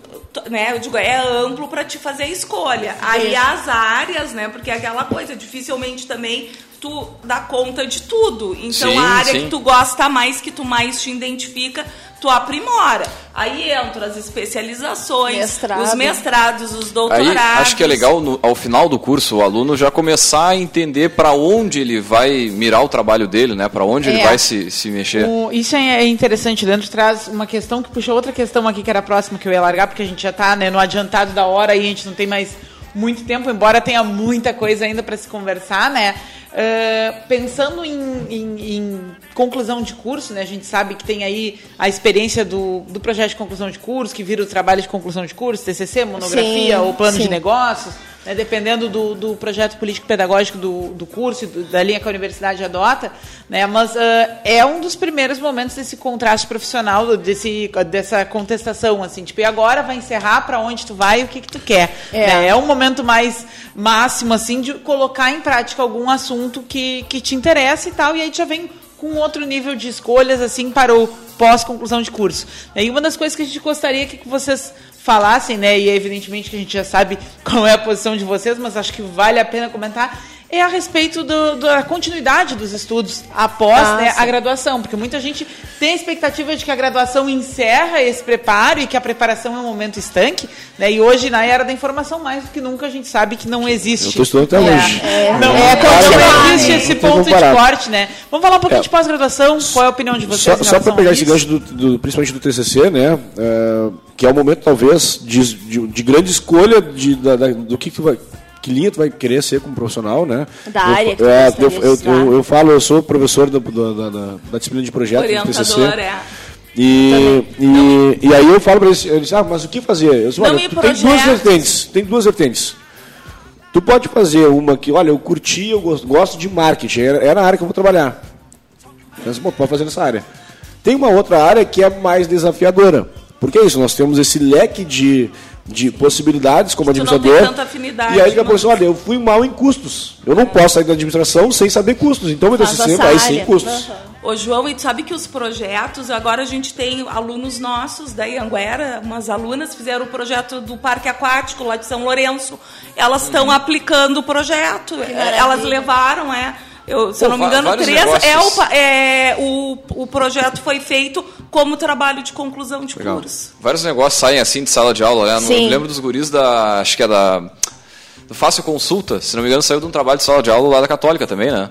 né, eu digo, é amplo para te fazer a escolha. Aí as áreas, né, porque é aquela coisa, dificilmente também tu dá conta de tudo. Então Sim, a área sim. que tu gosta mais, que tu mais te identifica, tu aprimora. Aí entram as especializações, Mestrado. os mestrados, os Aí doutorados. acho que é legal no- ao final do curso o aluno já começar a entender para onde ele vai mirar o trabalho dele, né? Para onde ele É. vai se, se mexer. O- isso é interessante, Leandro traz uma questão que puxou outra questão aqui que era a próxima que eu ia largar, porque a gente já está no adiantado da hora e a gente não tem mais muito tempo, embora tenha muita coisa ainda para se conversar, né? Ah, pensando em, em- em conclusão de curso, né? A gente sabe que tem aí a experiência do, do projeto de conclusão de curso, que vira o trabalho de conclusão de curso, TCC, monografia, Sim, ou plano de sim. negócios, né? dependendo do, do projeto político-pedagógico do, do curso, e do- da linha que a universidade adota, né? mas ah, é um dos primeiros momentos desse contraste profissional, desse, dessa contestação, assim, tipo, e agora vai encerrar, para onde tu vai e o que, que tu quer. É. né? é um momento mais máximo, assim, de colocar em prática algum assunto que, que te interessa e tal, e aí já vem com outro nível de escolhas, assim, para o pós-conclusão de curso. E uma das coisas que a gente gostaria que vocês falassem, né, e evidentemente que a gente já sabe qual é a posição de vocês, mas acho que vale a pena comentar, é a respeito do- da continuidade dos estudos após Ah, né, a graduação, porque muita gente tem a expectativa de que a graduação encerra esse preparo e que a preparação é um momento estanque, né, e hoje, na era da informação, mais do que nunca, a gente sabe que não existe. Eu estou estudando até É, hoje. é, não, É, é, continuar, não existe né? esse Não ponto de corte, né? Vamos falar um pouquinho É. de pós-graduação, qual é a opinião de vocês? Só, só para pegar esse gancho, do, do- principalmente do TCC, né, é, que é o momento talvez de, de, de grande escolha de, da, da- do que, que vai que linha tu vai querer ser como profissional, né? Da eu, área que é, eu, eu, eu, eu falo, eu sou professor da, da, da- da disciplina de projeto do. Orientador, é. E, e, e aí eu falo para eles, eles, ah, mas o que fazer? Eu disse, olha, tem duas vertentes, tem duas vertentes. Tu pode fazer uma que, olha, eu curti, eu gosto, gosto de marketing, era, era a área que eu vou trabalhar. Mas, bom, pode fazer nessa área. Tem uma outra área que é mais desafiadora. Porque é isso, nós temos esse leque de, de possibilidades como Tu não administrador. tem tanta afinidade, e aí daqui a pouco, assim, olha, eu fui mal em custos. Eu não posso sair da administração sem saber custos. Então, meu TCC vai sem custos. Ô, João, e tu sabe que os projetos, agora a gente tem alunos nossos da Ianguera, umas alunas fizeram o projeto do Parque Aquático lá de São Lourenço. Elas estão aplicando o projeto. Elas levaram, é. Eu, se eu Pô, não me engano, três. É, o, negócios. é, o, o projeto foi feito como trabalho de conclusão de Legal. curso. Vários negócios saem assim de sala de aula, né? Sim. Eu lembro dos guris da. Acho que é da. Do Fácil Consulta, se não me engano, saiu de um trabalho de sala de aula lá da Católica também, né?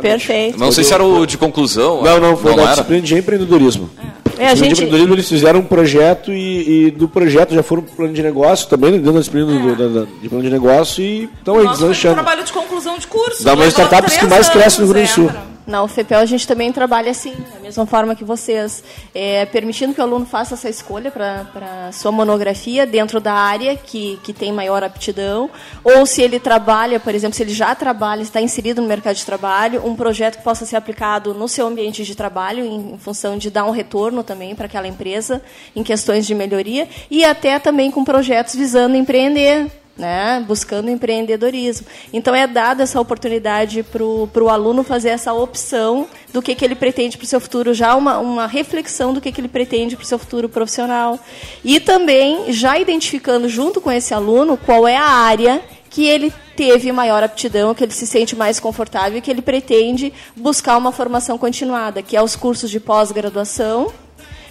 Perfeito. Não sei se era o de conclusão. Não, não, foi da era. disciplina de empreendedorismo. É, a Disciplina de gente- empreendedorismo, eles fizeram um projeto e, e do projeto já foram pro plano de negócio, também dentro da disciplina do- da- da- de plano de negócio e estão aí foi um deslanchando. trabalho de conclusão de curso. Dá uma Levou startups que mais cresce no Rio Grande do Sul. Na UFPEL a gente também trabalha assim, da mesma forma que vocês, é, permitindo que o aluno faça essa escolha para sua monografia dentro da área que, que tem maior aptidão, ou se ele trabalha, por exemplo, se ele já trabalha, está inserido no mercado de trabalho, um projeto que possa ser aplicado no seu ambiente de trabalho, em, em função de dar um retorno também para aquela empresa, em questões de melhoria, e até também com projetos visando empreender, né, buscando empreendedorismo. Então é dada essa oportunidade para o aluno fazer essa opção do que, que ele pretende para o seu futuro, já uma, uma reflexão do que, que ele pretende para o seu futuro profissional. E também já identificando junto com esse aluno qual é a área que ele teve maior aptidão, que ele se sente mais confortável e que ele pretende buscar uma formação continuada, que é os cursos de pós-graduação,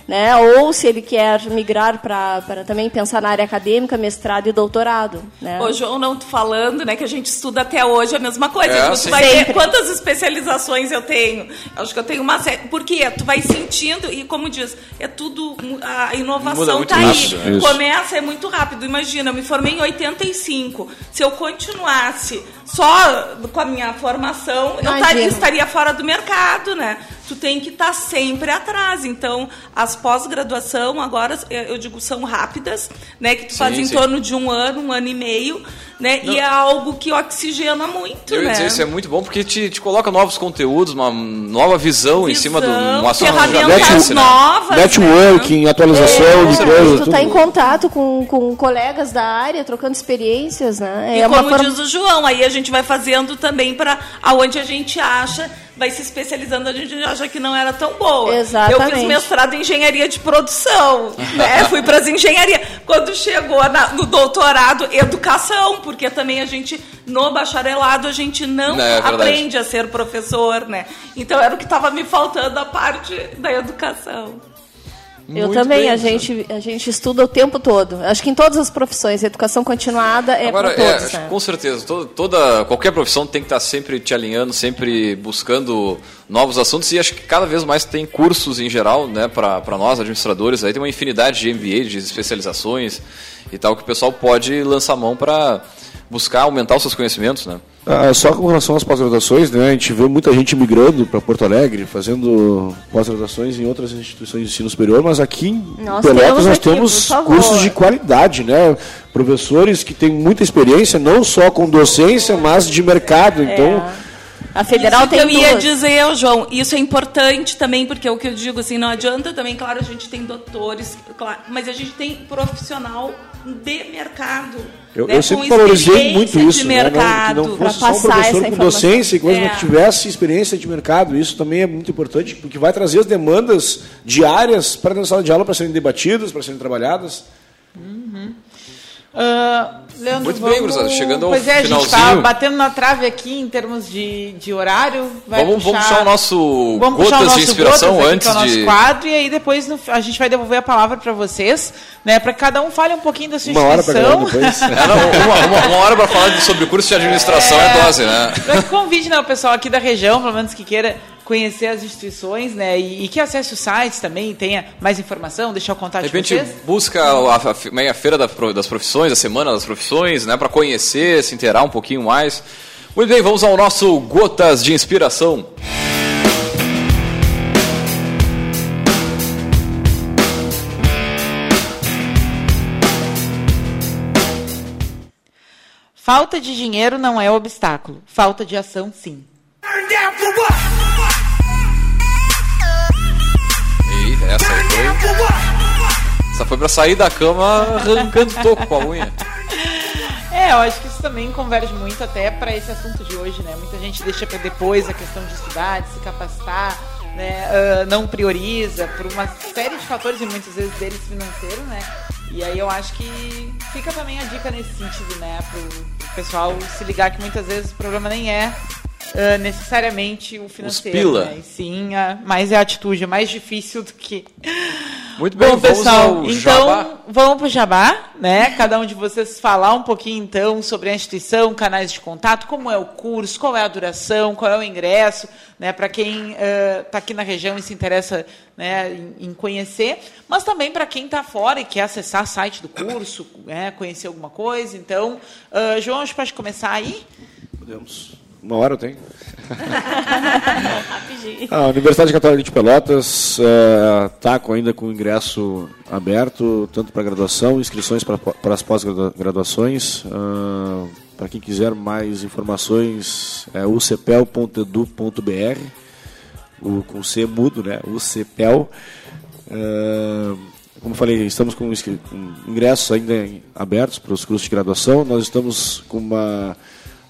né? Ou se ele quer migrar para também pensar na área acadêmica, mestrado e doutorado, né? Ô, João, não tô falando, né, que a gente estuda até hoje a mesma coisa. É, tu vai ver quantas especializações eu tenho. Acho que eu tenho uma série. Porque tu vai sentindo, e como diz, é tudo. A inovação tá aí. isso. Começa, é muito rápido. Imagina, eu me formei em 85. Se eu continuasse só com a minha formação, eu Imagina. estaria, estaria fora do mercado, né? Tu tem que estar sempre atrás. Então, as pós-graduação agora, eu digo, são rápidas, né? Que tu faz Sim, em sim. torno de um ano, um ano e meio, né? E é algo que oxigena muito, Eu ia né? dizer, isso é muito bom porque te, te coloca novos conteúdos, uma nova visão, em cima de um Visão, assunto ferramentas né? novas, Networking, atualização de É, coisas. tu tudo. tá em contato com, com colegas da área, trocando experiências, né? E É uma como forma- diz o João, aí a gente vai fazendo também para aonde a gente acha, vai se especializando, a gente acha que não era tão boa. Exatamente. Eu fiz mestrado em engenharia de produção, né? Fui para as engenharias. Quando chegou na- no doutorado, educação, porque também a gente, no bacharelado, a gente não É, é verdade. aprende a ser professor, né? Então era o que estava me faltando, a parte da educação. Eu também, a gente, a gente estuda o tempo todo. Acho que em todas as profissões, a educação continuada é Agora, para é, todos. acho né? com certeza, toda, toda- qualquer profissão tem que estar sempre te alinhando, sempre buscando novos assuntos e acho que cada vez mais tem cursos em geral, né, para nós administradores, aí tem uma infinidade de MBA, de especializações e tal, que o pessoal pode lançar mão para buscar aumentar os seus conhecimentos, né? Ah, só com relação às pós-graduações, né, a gente vê muita gente migrando para Porto Alegre, fazendo pós-graduações em outras instituições de ensino superior, mas aqui em Nós Pelotas temos nós aqui, temos cursos de qualidade, né? Professores que têm muita experiência, não só com docência, mas de mercado. Então, A federal isso tem que eu ia duas. dizer, João, isso é importante também, porque é o que eu digo assim, não adianta também, claro, a gente tem doutores, claro, mas a gente tem profissional de mercado. eu, né, eu sempre valorizei muito de isso, né? Não, que mercado. não fosse só um professor com docência, coisa, É. mas que tivesse experiência de mercado. Isso também é muito importante, porque vai trazer as demandas diárias para a sala de aula para serem debatidas, para serem trabalhadas. Ah, Leandro, Muito bem, vamos- gurizada, chegando ao pois é, a gente tá finalzinho. batendo na trave aqui em termos de, de horário. Vai Vamos, vamos puxar o nosso Vamos Gotas puxar o nosso de Inspiração Gotas aqui, antes que é o nosso de... quadro, e aí depois no- a gente vai devolver a palavra para vocês, né, para que cada um fale um pouquinho da sua Uma hora instituição. depois. É, não, uma, uma- uma hora para falar sobre curso de administração é, dose, né? Para que convide né, o pessoal aqui da região, pelo menos que queira conhecer as instituições, né, e, e que acesse os sites também, tenha mais informação, deixar o contato De de, repente vocês. busca a, a, fe- meia feira da pro- das profissões, a semana das profissões, né, para conhecer, se inteirar um pouquinho mais. Muito bem, vamos ao nosso Gotas de Inspiração. Falta de dinheiro não é obstáculo, falta de ação sim. Eita, essa aí foi. Essa foi para sair da cama arrancando toco com a unha. É, eu acho que isso também converge muito até para esse assunto de hoje, né? Muita gente deixa para depois a questão de estudar, de se capacitar, né? Ah, não prioriza por uma série de fatores e muitas vezes deles financeiro, né? E aí eu acho que fica também a dica nesse sentido, né? Pro, pro pessoal se ligar que muitas vezes o problema nem é ah, necessariamente o financeiro, pila. né? Sim, a, mais é a atitude, é mais difícil do que Muito bem, Bom, vamos pessoal, ao então jabá. vamos pro Jabá, né? Cada um de vocês falar um pouquinho então sobre a instituição, canais de contato, como é o curso, qual é a duração, qual é o ingresso, né? Para quem está aqui na região e se interessa né, em, em conhecer, mas também para quem está fora e quer acessar o site do curso, né, conhecer alguma coisa. Então, ah, João, a gente pode começar aí? Podemos. Uma hora eu tenho. A Universidade Católica de Pelotas está ainda com o ingresso aberto, tanto para graduação, inscrições para, as pós-graduações. para quem quiser mais informações, é ucepel.edu.br, o, com C mudo, né? ucepel. Ah, como falei, estamos com, com ingressos ainda abertos para os cursos de graduação. Nós estamos com uma,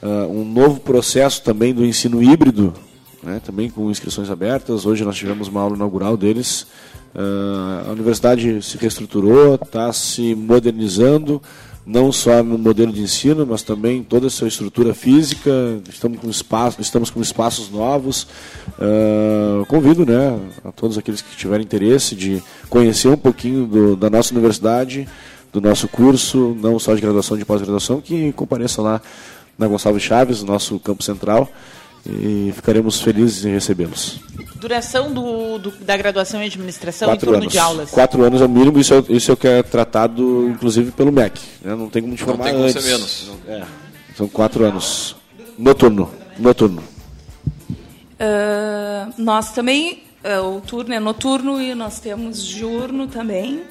ah, um novo processo também do ensino híbrido, né, também com inscrições abertas. Hoje nós tivemos uma aula inaugural deles. Ah, a universidade se reestruturou, está se modernizando, não só no modelo de ensino, mas também toda a sua estrutura física. Estamos com, espaço, estamos com espaços novos. Ah, convido né, a todos aqueles que tiverem interesse de conhecer um pouquinho do- da nossa universidade, do nosso curso, não só de graduação, de pós-graduação, que compareça lá na Gonçalves Chaves, no nosso campo central, e ficaremos felizes em recebê-los. Duração do, do- da graduação em administração em Quatro torno anos. de aulas. Quatro anos é o mínimo, isso é, isso é o que é tratado, inclusive, pelo MEC. né? Não tem como te Não formar tem como menos. Não- é. São quatro anos. Noturno. Noturno. Ah, nós também, ah, o turno é noturno e nós temos diurno também.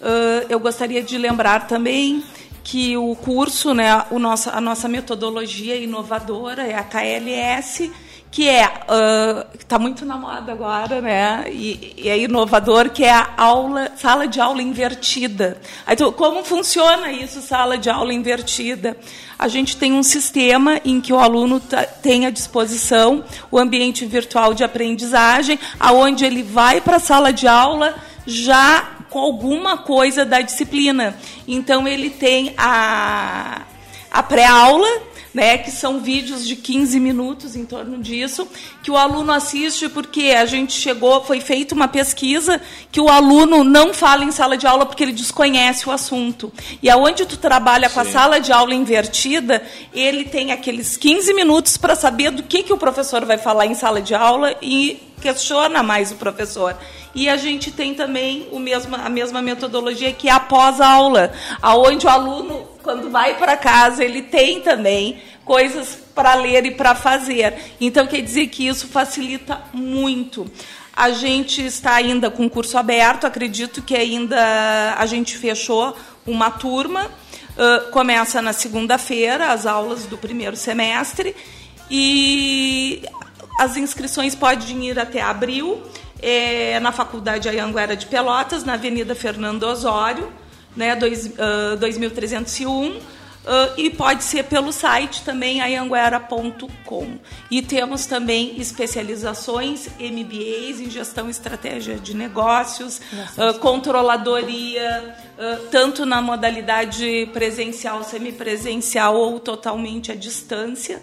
Ah, eu gostaria de lembrar também que o curso, né, o nosso, a nossa metodologia inovadora é a KLS, que é está uh, muito na moda agora, né? E, e, é inovador, que é a aula, sala de aula invertida. Então, como funciona isso, sala de aula invertida? A gente tem um sistema em que o aluno tem à disposição o ambiente virtual de aprendizagem, aonde ele vai para a sala de aula já com alguma coisa da disciplina. Então ele tem a, a pré-aula, né, que são vídeos de 15 minutos em torno disso, que o aluno assiste porque a gente chegou, foi feita uma pesquisa que o aluno não fala em sala de aula porque ele desconhece o assunto. E aonde tu trabalha Sim. com a sala de aula invertida, ele tem aqueles 15 minutos para saber do que, que o professor vai falar em sala de aula e questiona mais o professor. E a gente tem também o mesmo, a mesma metodologia que é após aula, aonde o aluno quando vai para casa, ele tem também coisas para ler e para fazer. Então, quer dizer que isso facilita muito. A gente está ainda com curso aberto, acredito que ainda a gente fechou uma turma. Uh, começa na segunda-feira, as aulas do primeiro semestre, e as inscrições podem ir até abril, é, na Faculdade Ayanguera de Pelotas, na Avenida Fernando Osório né, dois, uh, 2301, uh, e pode ser pelo site também, ayanguera.com. E temos também especializações, MBAs em gestão e estratégia de negócios, uh, controladoria, uh, tanto na modalidade presencial, semipresencial ou totalmente à distância.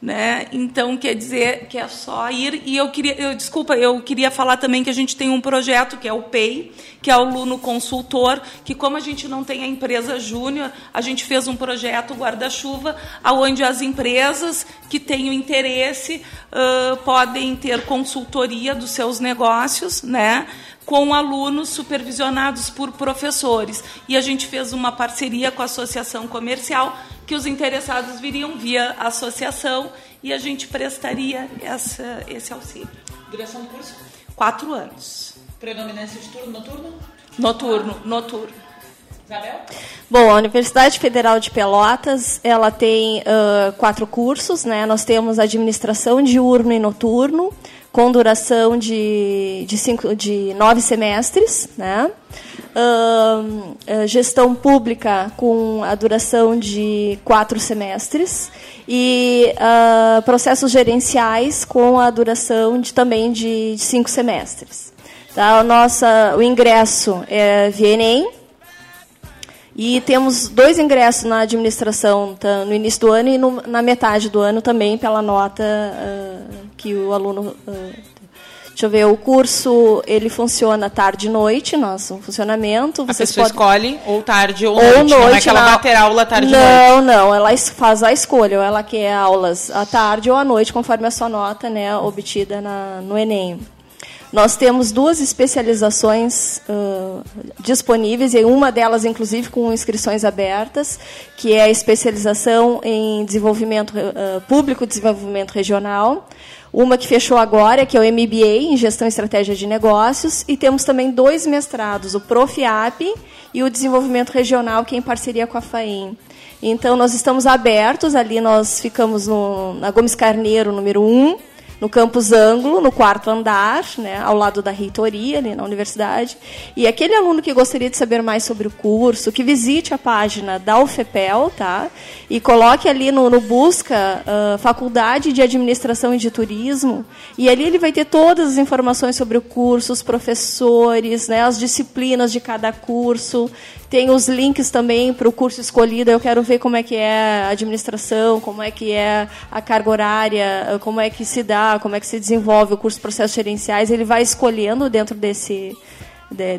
Né? Então quer dizer que é só ir e eu queria, eu, desculpa, eu queria falar também que a gente tem um projeto que é o PEI, que é o aluno consultor, que como a gente não tem a empresa júnior, a gente fez um projeto guarda-chuva, aonde as empresas que têm o interesse uh, podem ter consultoria dos seus negócios, né? Com alunos supervisionados por professores. E a gente fez uma parceria com a Associação Comercial, que os interessados viriam via associação e a gente prestaria essa, esse auxílio. Duração do curso? Quatro anos. Predominância de turno noturno? Noturno, noturno. Isabel? Bom, a Universidade Federal de Pelotas ela tem uh, quatro cursos, né? Nós temos administração diurno e noturno, com duração de, de, cinco, de nove semestres, né? Uh, gestão pública com a duração de quatro semestres e uh, processos gerenciais com a duração de, também de, de cinco semestres. Tá? O, nossa, o ingresso é via Enem, e temos dois ingressos na administração tá, no início do ano e no, na metade do ano também pela nota uh, que o aluno. Uh, deixa eu ver, o curso ele funciona tarde e noite, nosso funcionamento. A pessoa escolhe ou tarde ou, ou noite, noite. Não é que ela vai ter aula tarde não, e noite. Não, não. Ela faz a escolha. Ou ela quer aulas à tarde ou à noite, conforme a sua nota né, obtida na, no Enem. Nós temos duas especializações uh, disponíveis, e uma delas, inclusive, com inscrições abertas, que é a especialização em desenvolvimento uh, público e desenvolvimento regional. Uma que fechou agora, que é o MBA, em Gestão e Estratégia de Negócios. E temos também dois mestrados, o Profiap e o Desenvolvimento Regional, que é em parceria com a FAEM. Então, nós estamos abertos, ali nós ficamos no, na Gomes Carneiro, número 1, no campus Ângulo, no quarto andar, né, ao lado da reitoria, ali na universidade. E aquele aluno que gostaria de saber mais sobre o curso, que visite a página da UFEPEL, tá? E coloque ali no, no busca uh, Faculdade de Administração e de Turismo, e ali ele vai ter todas as informações sobre o curso, os professores, né, as disciplinas de cada curso, tem os links também para o curso escolhido. Eu quero ver como é que é a administração, como é que é a carga horária, como é que se dá, como é que se desenvolve o curso de processos gerenciais. Ele vai escolhendo dentro desse,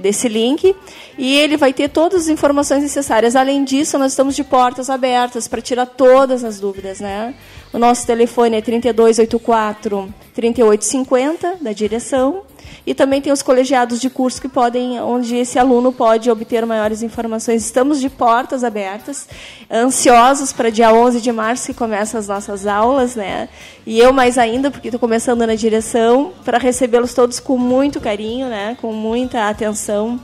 desse link e ele vai ter todas as informações necessárias. Além disso, nós estamos de portas abertas para tirar todas as dúvidas, né? O nosso telefone é 3284 3850 da direção e também tem os colegiados de curso que podem, onde esse aluno pode obter maiores informações. Estamos de portas abertas, ansiosos para dia 11 de março que começam as nossas aulas, né? E eu mais ainda, porque estou começando na direção, para recebê-los todos com muito carinho, né? Com muita atenção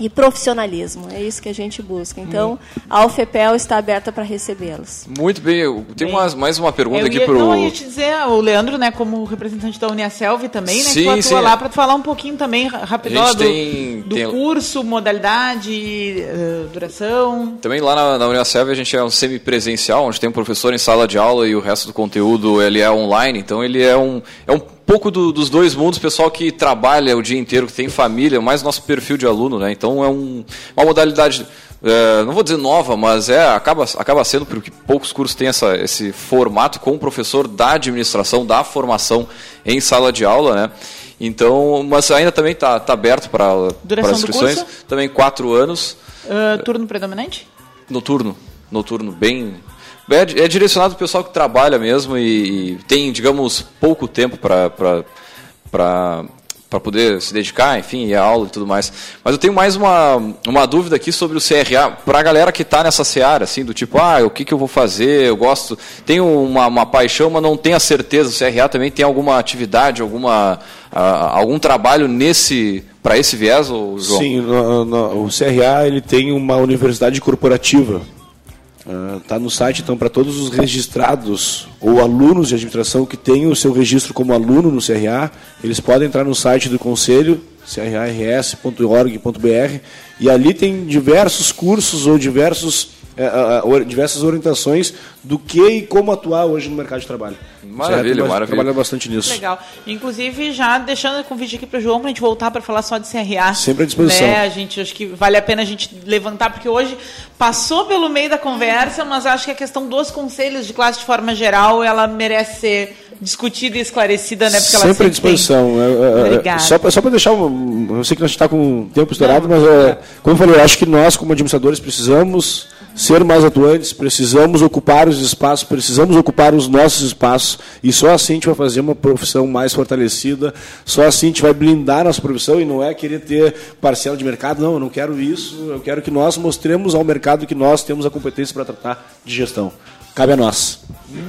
e profissionalismo. É isso que a gente busca. Então, a UFEPEL está aberta para recebê-los. Muito bem. Eu tenho mais, mais uma pergunta Eu aqui para não, eu o... ia te dizer, o Leandro, né, como representante da Uniaselv também, né, Sim, que tu atua sim. lá para falar um pouquinho também, ra- rapidão, do, tem- do tem- curso, modalidade, eh, duração. Também lá na, na Unicelv a gente é um semipresencial, onde tem um professor em sala de aula e o resto do conteúdo ele é online. Então ele é um, é um pouco do- dos dois mundos, pessoal que trabalha o dia inteiro, que tem família, mais nosso perfil de aluno, né? Então é um, uma modalidade, é, não vou dizer nova, mas é acaba, acaba sendo porque poucos cursos têm essa, esse formato com o professor da administração, da formação em sala de aula, né? Então, mas ainda também está tá aberto para inscrições. Também quatro anos. Ah, turno predominante? Noturno, noturno, bem. É, é direcionado para o pessoal que trabalha mesmo e, e tem, digamos, pouco tempo para poder se dedicar, enfim, ir à aula e tudo mais. Mas eu tenho mais uma, uma dúvida aqui sobre o CRA, para a galera que está nessa seara, assim, do tipo, ah, o que, que eu vou fazer, eu gosto, tenho uma, uma paixão, mas não tenho a certeza, o CRA também tem alguma atividade, alguma, algum trabalho nesse para esse viés, João? Sim, no- no- o CRA ele tem uma universidade corporativa. Está no site, então, para todos os registrados ou alunos de administração que têm o seu registro como aluno no CRA, eles podem entrar no site do Conselho, crars.org.br, e ali tem diversos cursos ou diversos, ah, diversas orientações do que e como atuar hoje no mercado de trabalho. Maravilha, certo? Nós maravilha. Trabalhamos bastante nisso. Legal. Inclusive, já deixando o convite aqui para o João para a gente voltar para falar só de CRA. Sempre à disposição. Né? A gente acho que vale a pena a gente levantar, porque hoje passou pelo meio da conversa, mas acho que a questão dos conselhos de classe de forma geral, ela merece ser discutida e esclarecida, né? Porque ela sempre à tem- disposição. É, é, é, Obrigada. Só para só pra deixar. Um, eu sei que nós está com o tempo estourado, mas é, como eu falei, eu acho que nós, como administradores, precisamos ser mais atuantes, precisamos ocupar os espaços, precisamos ocupar os nossos espaços, e só assim a gente vai fazer uma profissão mais fortalecida, só assim a gente vai blindar a nossa profissão e não é querer ter parcela de mercado, não, eu não quero isso, eu quero que nós mostremos ao mercado que nós temos a competência para tratar de gestão. Cabe a nós.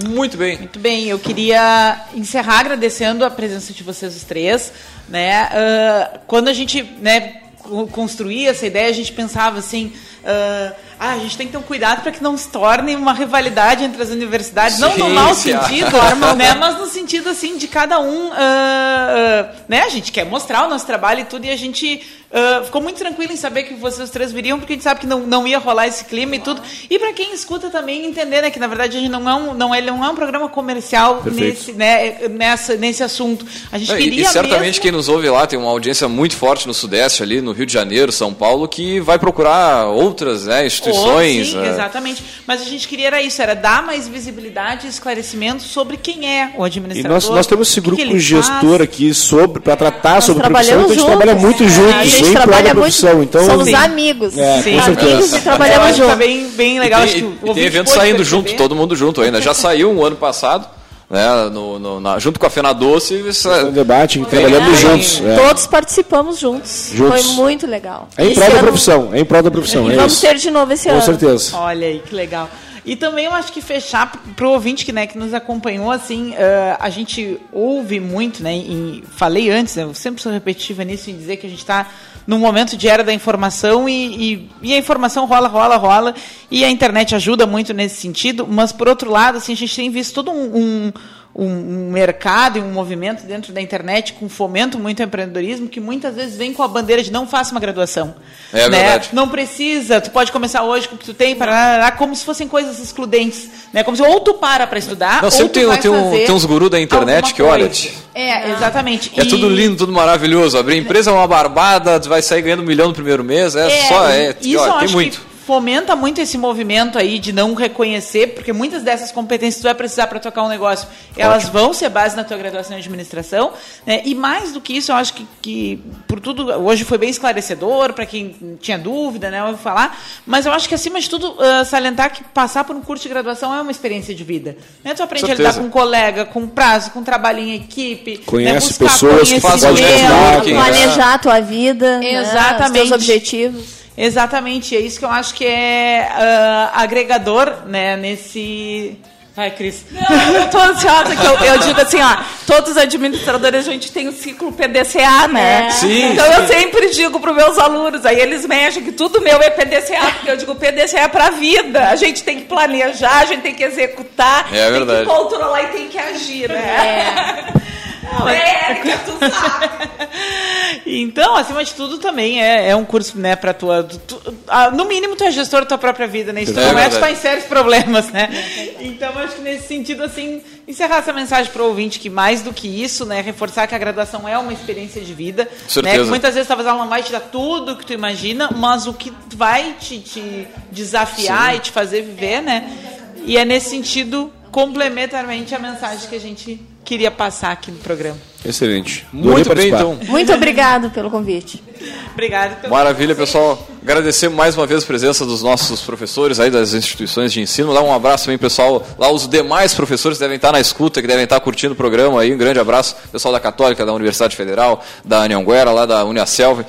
Muito bem. Muito bem, eu queria encerrar agradecendo a presença de vocês os três. Né? Ah, quando a gente né, co- construía essa ideia, a gente pensava assim. ah, ah, a gente tem que ter um cuidado para que não se torne uma rivalidade entre as universidades, não no Sim, mau sim. sentido, né, mas no sentido assim de cada um, ah, ah, né, a gente quer mostrar o nosso trabalho e tudo, e a gente ah, ficou muito tranquilo em saber que vocês três viriam, porque a gente sabe que não, não ia rolar esse clima e tudo. E para quem escuta também entender, né, que na verdade a gente não é um, não é, não é um programa comercial Perfeito. nesse, né, nessa, nesse assunto. A gente Não, e- queria e certamente mesmo... quem nos ouve lá tem uma audiência muito forte no Sudeste, ali no Rio de Janeiro, São Paulo, que vai procurar outras né, instituições. Oh, sim, né? exatamente. Mas a gente queria era isso, era dar mais visibilidade e esclarecimento sobre quem é o E administrador. nós, nós temos esse o que grupo que ele gestor faz. aqui sobre para tratar Nós sobre profissão, então a gente trabalhamos trabalha juntos. muito É, juntos, gente em prol da trabalha muito, profissão. Então, somos Sim. amigos. É, com amigos e trabalhamos acho que tá juntos. bem, bem legal. E acho tem, que o e tem evento saindo perceber. junto, todo mundo junto ainda. Já saiu um ano passado, né, no, no- na- junto com a Fena Doce. isso é- um debate, trabalhamos É, juntos. é. Todos participamos juntos. Juntos. Foi muito legal. É em prol da ano- profissão, é em prol da profissão. E é vamos isso. ter de novo esse Com ano. certeza. Olha aí, que legal. E também eu acho que fechar para o ouvinte que, né, que nos acompanhou, assim, eh, a gente ouve muito, né, e falei antes, né, eu sempre sou repetitiva nisso, em dizer que a gente está num momento de era da informação e, e, e a informação rola, rola, rola, e a internet ajuda muito nesse sentido, mas por outro lado, assim, a gente tem visto todo um, um um, mercado e um movimento dentro da internet com fomento muito ao empreendedorismo que muitas vezes vem com a bandeira de não faça uma graduação. É né? verdade. Não precisa, tu pode começar hoje com o que tu tem, para como se fossem coisas excludentes. Né? Como se ou tu para para estudar, Não, ou sempre tu tem, vai tem, um- tem uns gurus da internet que, olha. É, exatamente. é E- tudo lindo, tudo maravilhoso. Abrir empresa é uma barbada, tu vai sair ganhando um milhão no primeiro mês, é, só, é, isso tem muito. Fomenta muito esse movimento aí de não reconhecer, porque muitas dessas competências tu vai precisar para tocar um negócio, elas vão ser base na tua graduação em administração, né? E mais do que isso, eu acho que, que por tudo hoje foi bem esclarecedor para quem tinha dúvida, né, ouvi falar, mas eu acho que acima de tudo ah, salientar que passar por um curso de graduação é uma experiência de vida. Né? Tu aprende a lidar Certeza. com um colega, com prazo, com trabalho em equipe, Conhece né? buscar pessoas que fazem networking, né? Planejar a tua vida, né, Exatamente. os teus objetivos. Exatamente, é isso que eu acho que é ah, agregador né, nesse. Vai, Cris. Não, eu tô ansiosa, que eu, eu digo assim, ó, todos os administradores a gente tem o ciclo PDCA, né? É. Sim, Então sim. eu sempre digo para meus alunos, aí eles mexem que tudo meu é PDCA, porque eu digo PDCA é para a vida. A gente tem que planejar, a gente tem que executar, É tem verdade. que controlar e tem que agir, né? É, Érica, tu sabe. Então, acima de tudo, também é, é um curso, né, pra tua. tu- ah, no mínimo, tu é gestor da tua própria vida, né? Se tu É começa, tu tá em sérios problemas, né? Então, acho que nesse sentido, assim, encerrar essa mensagem pro ouvinte que mais do que isso, né, reforçar que a graduação é uma experiência de vida. Certeza. Né? Muitas vezes talvez ela não vai te dar tudo que tu imagina, mas o que vai te, te desafiar e te fazer viver, né? E é nesse sentido, complementarmente, a mensagem que a gente queria passar aqui no programa. Excelente. Muito bem, então. Muito obrigado pelo convite. Obrigada. pelo- Maravilha, pessoal. Agradecer mais uma vez a presença dos nossos professores aí das instituições de ensino. Lá um abraço também, pessoal. Lá os demais professores que devem estar na escuta, que devem estar curtindo o programa aí. Um grande abraço, pessoal da Católica, da Universidade Federal, da Anhanguera, lá da Uniaselv.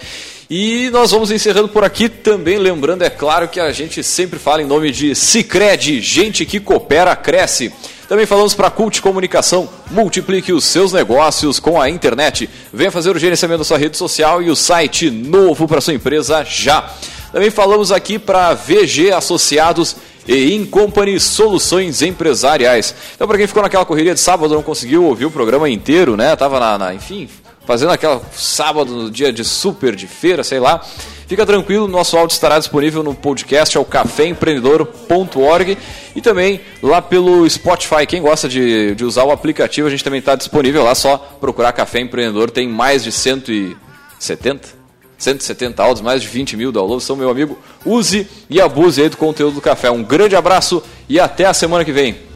E nós vamos encerrando por aqui também, lembrando, é claro, que a gente sempre fala em nome de Cicred, gente que coopera, cresce. Também falamos para Cult Comunicação, multiplique os seus negócios com a internet. Venha fazer o gerenciamento da sua rede social e o site novo para sua empresa já. Também falamos aqui para VG Associados e Incompany Soluções Empresariais. Então, para quem ficou naquela correria de sábado não conseguiu ouvir o programa inteiro, né? Tava na, na- enfim, fazendo aquela sábado no dia de super de feira, sei lá. Fica tranquilo, nosso áudio estará disponível no podcast, é o caféempreendedor.org e também lá pelo Spotify. Quem gosta de, de usar o aplicativo, a gente também está disponível lá, só procurar Café Empreendedor, tem mais de 170, 170 áudios, mais de 20 mil downloads. Então, meu amigo, use e abuse aí do conteúdo do café. Um grande abraço e até a semana que vem.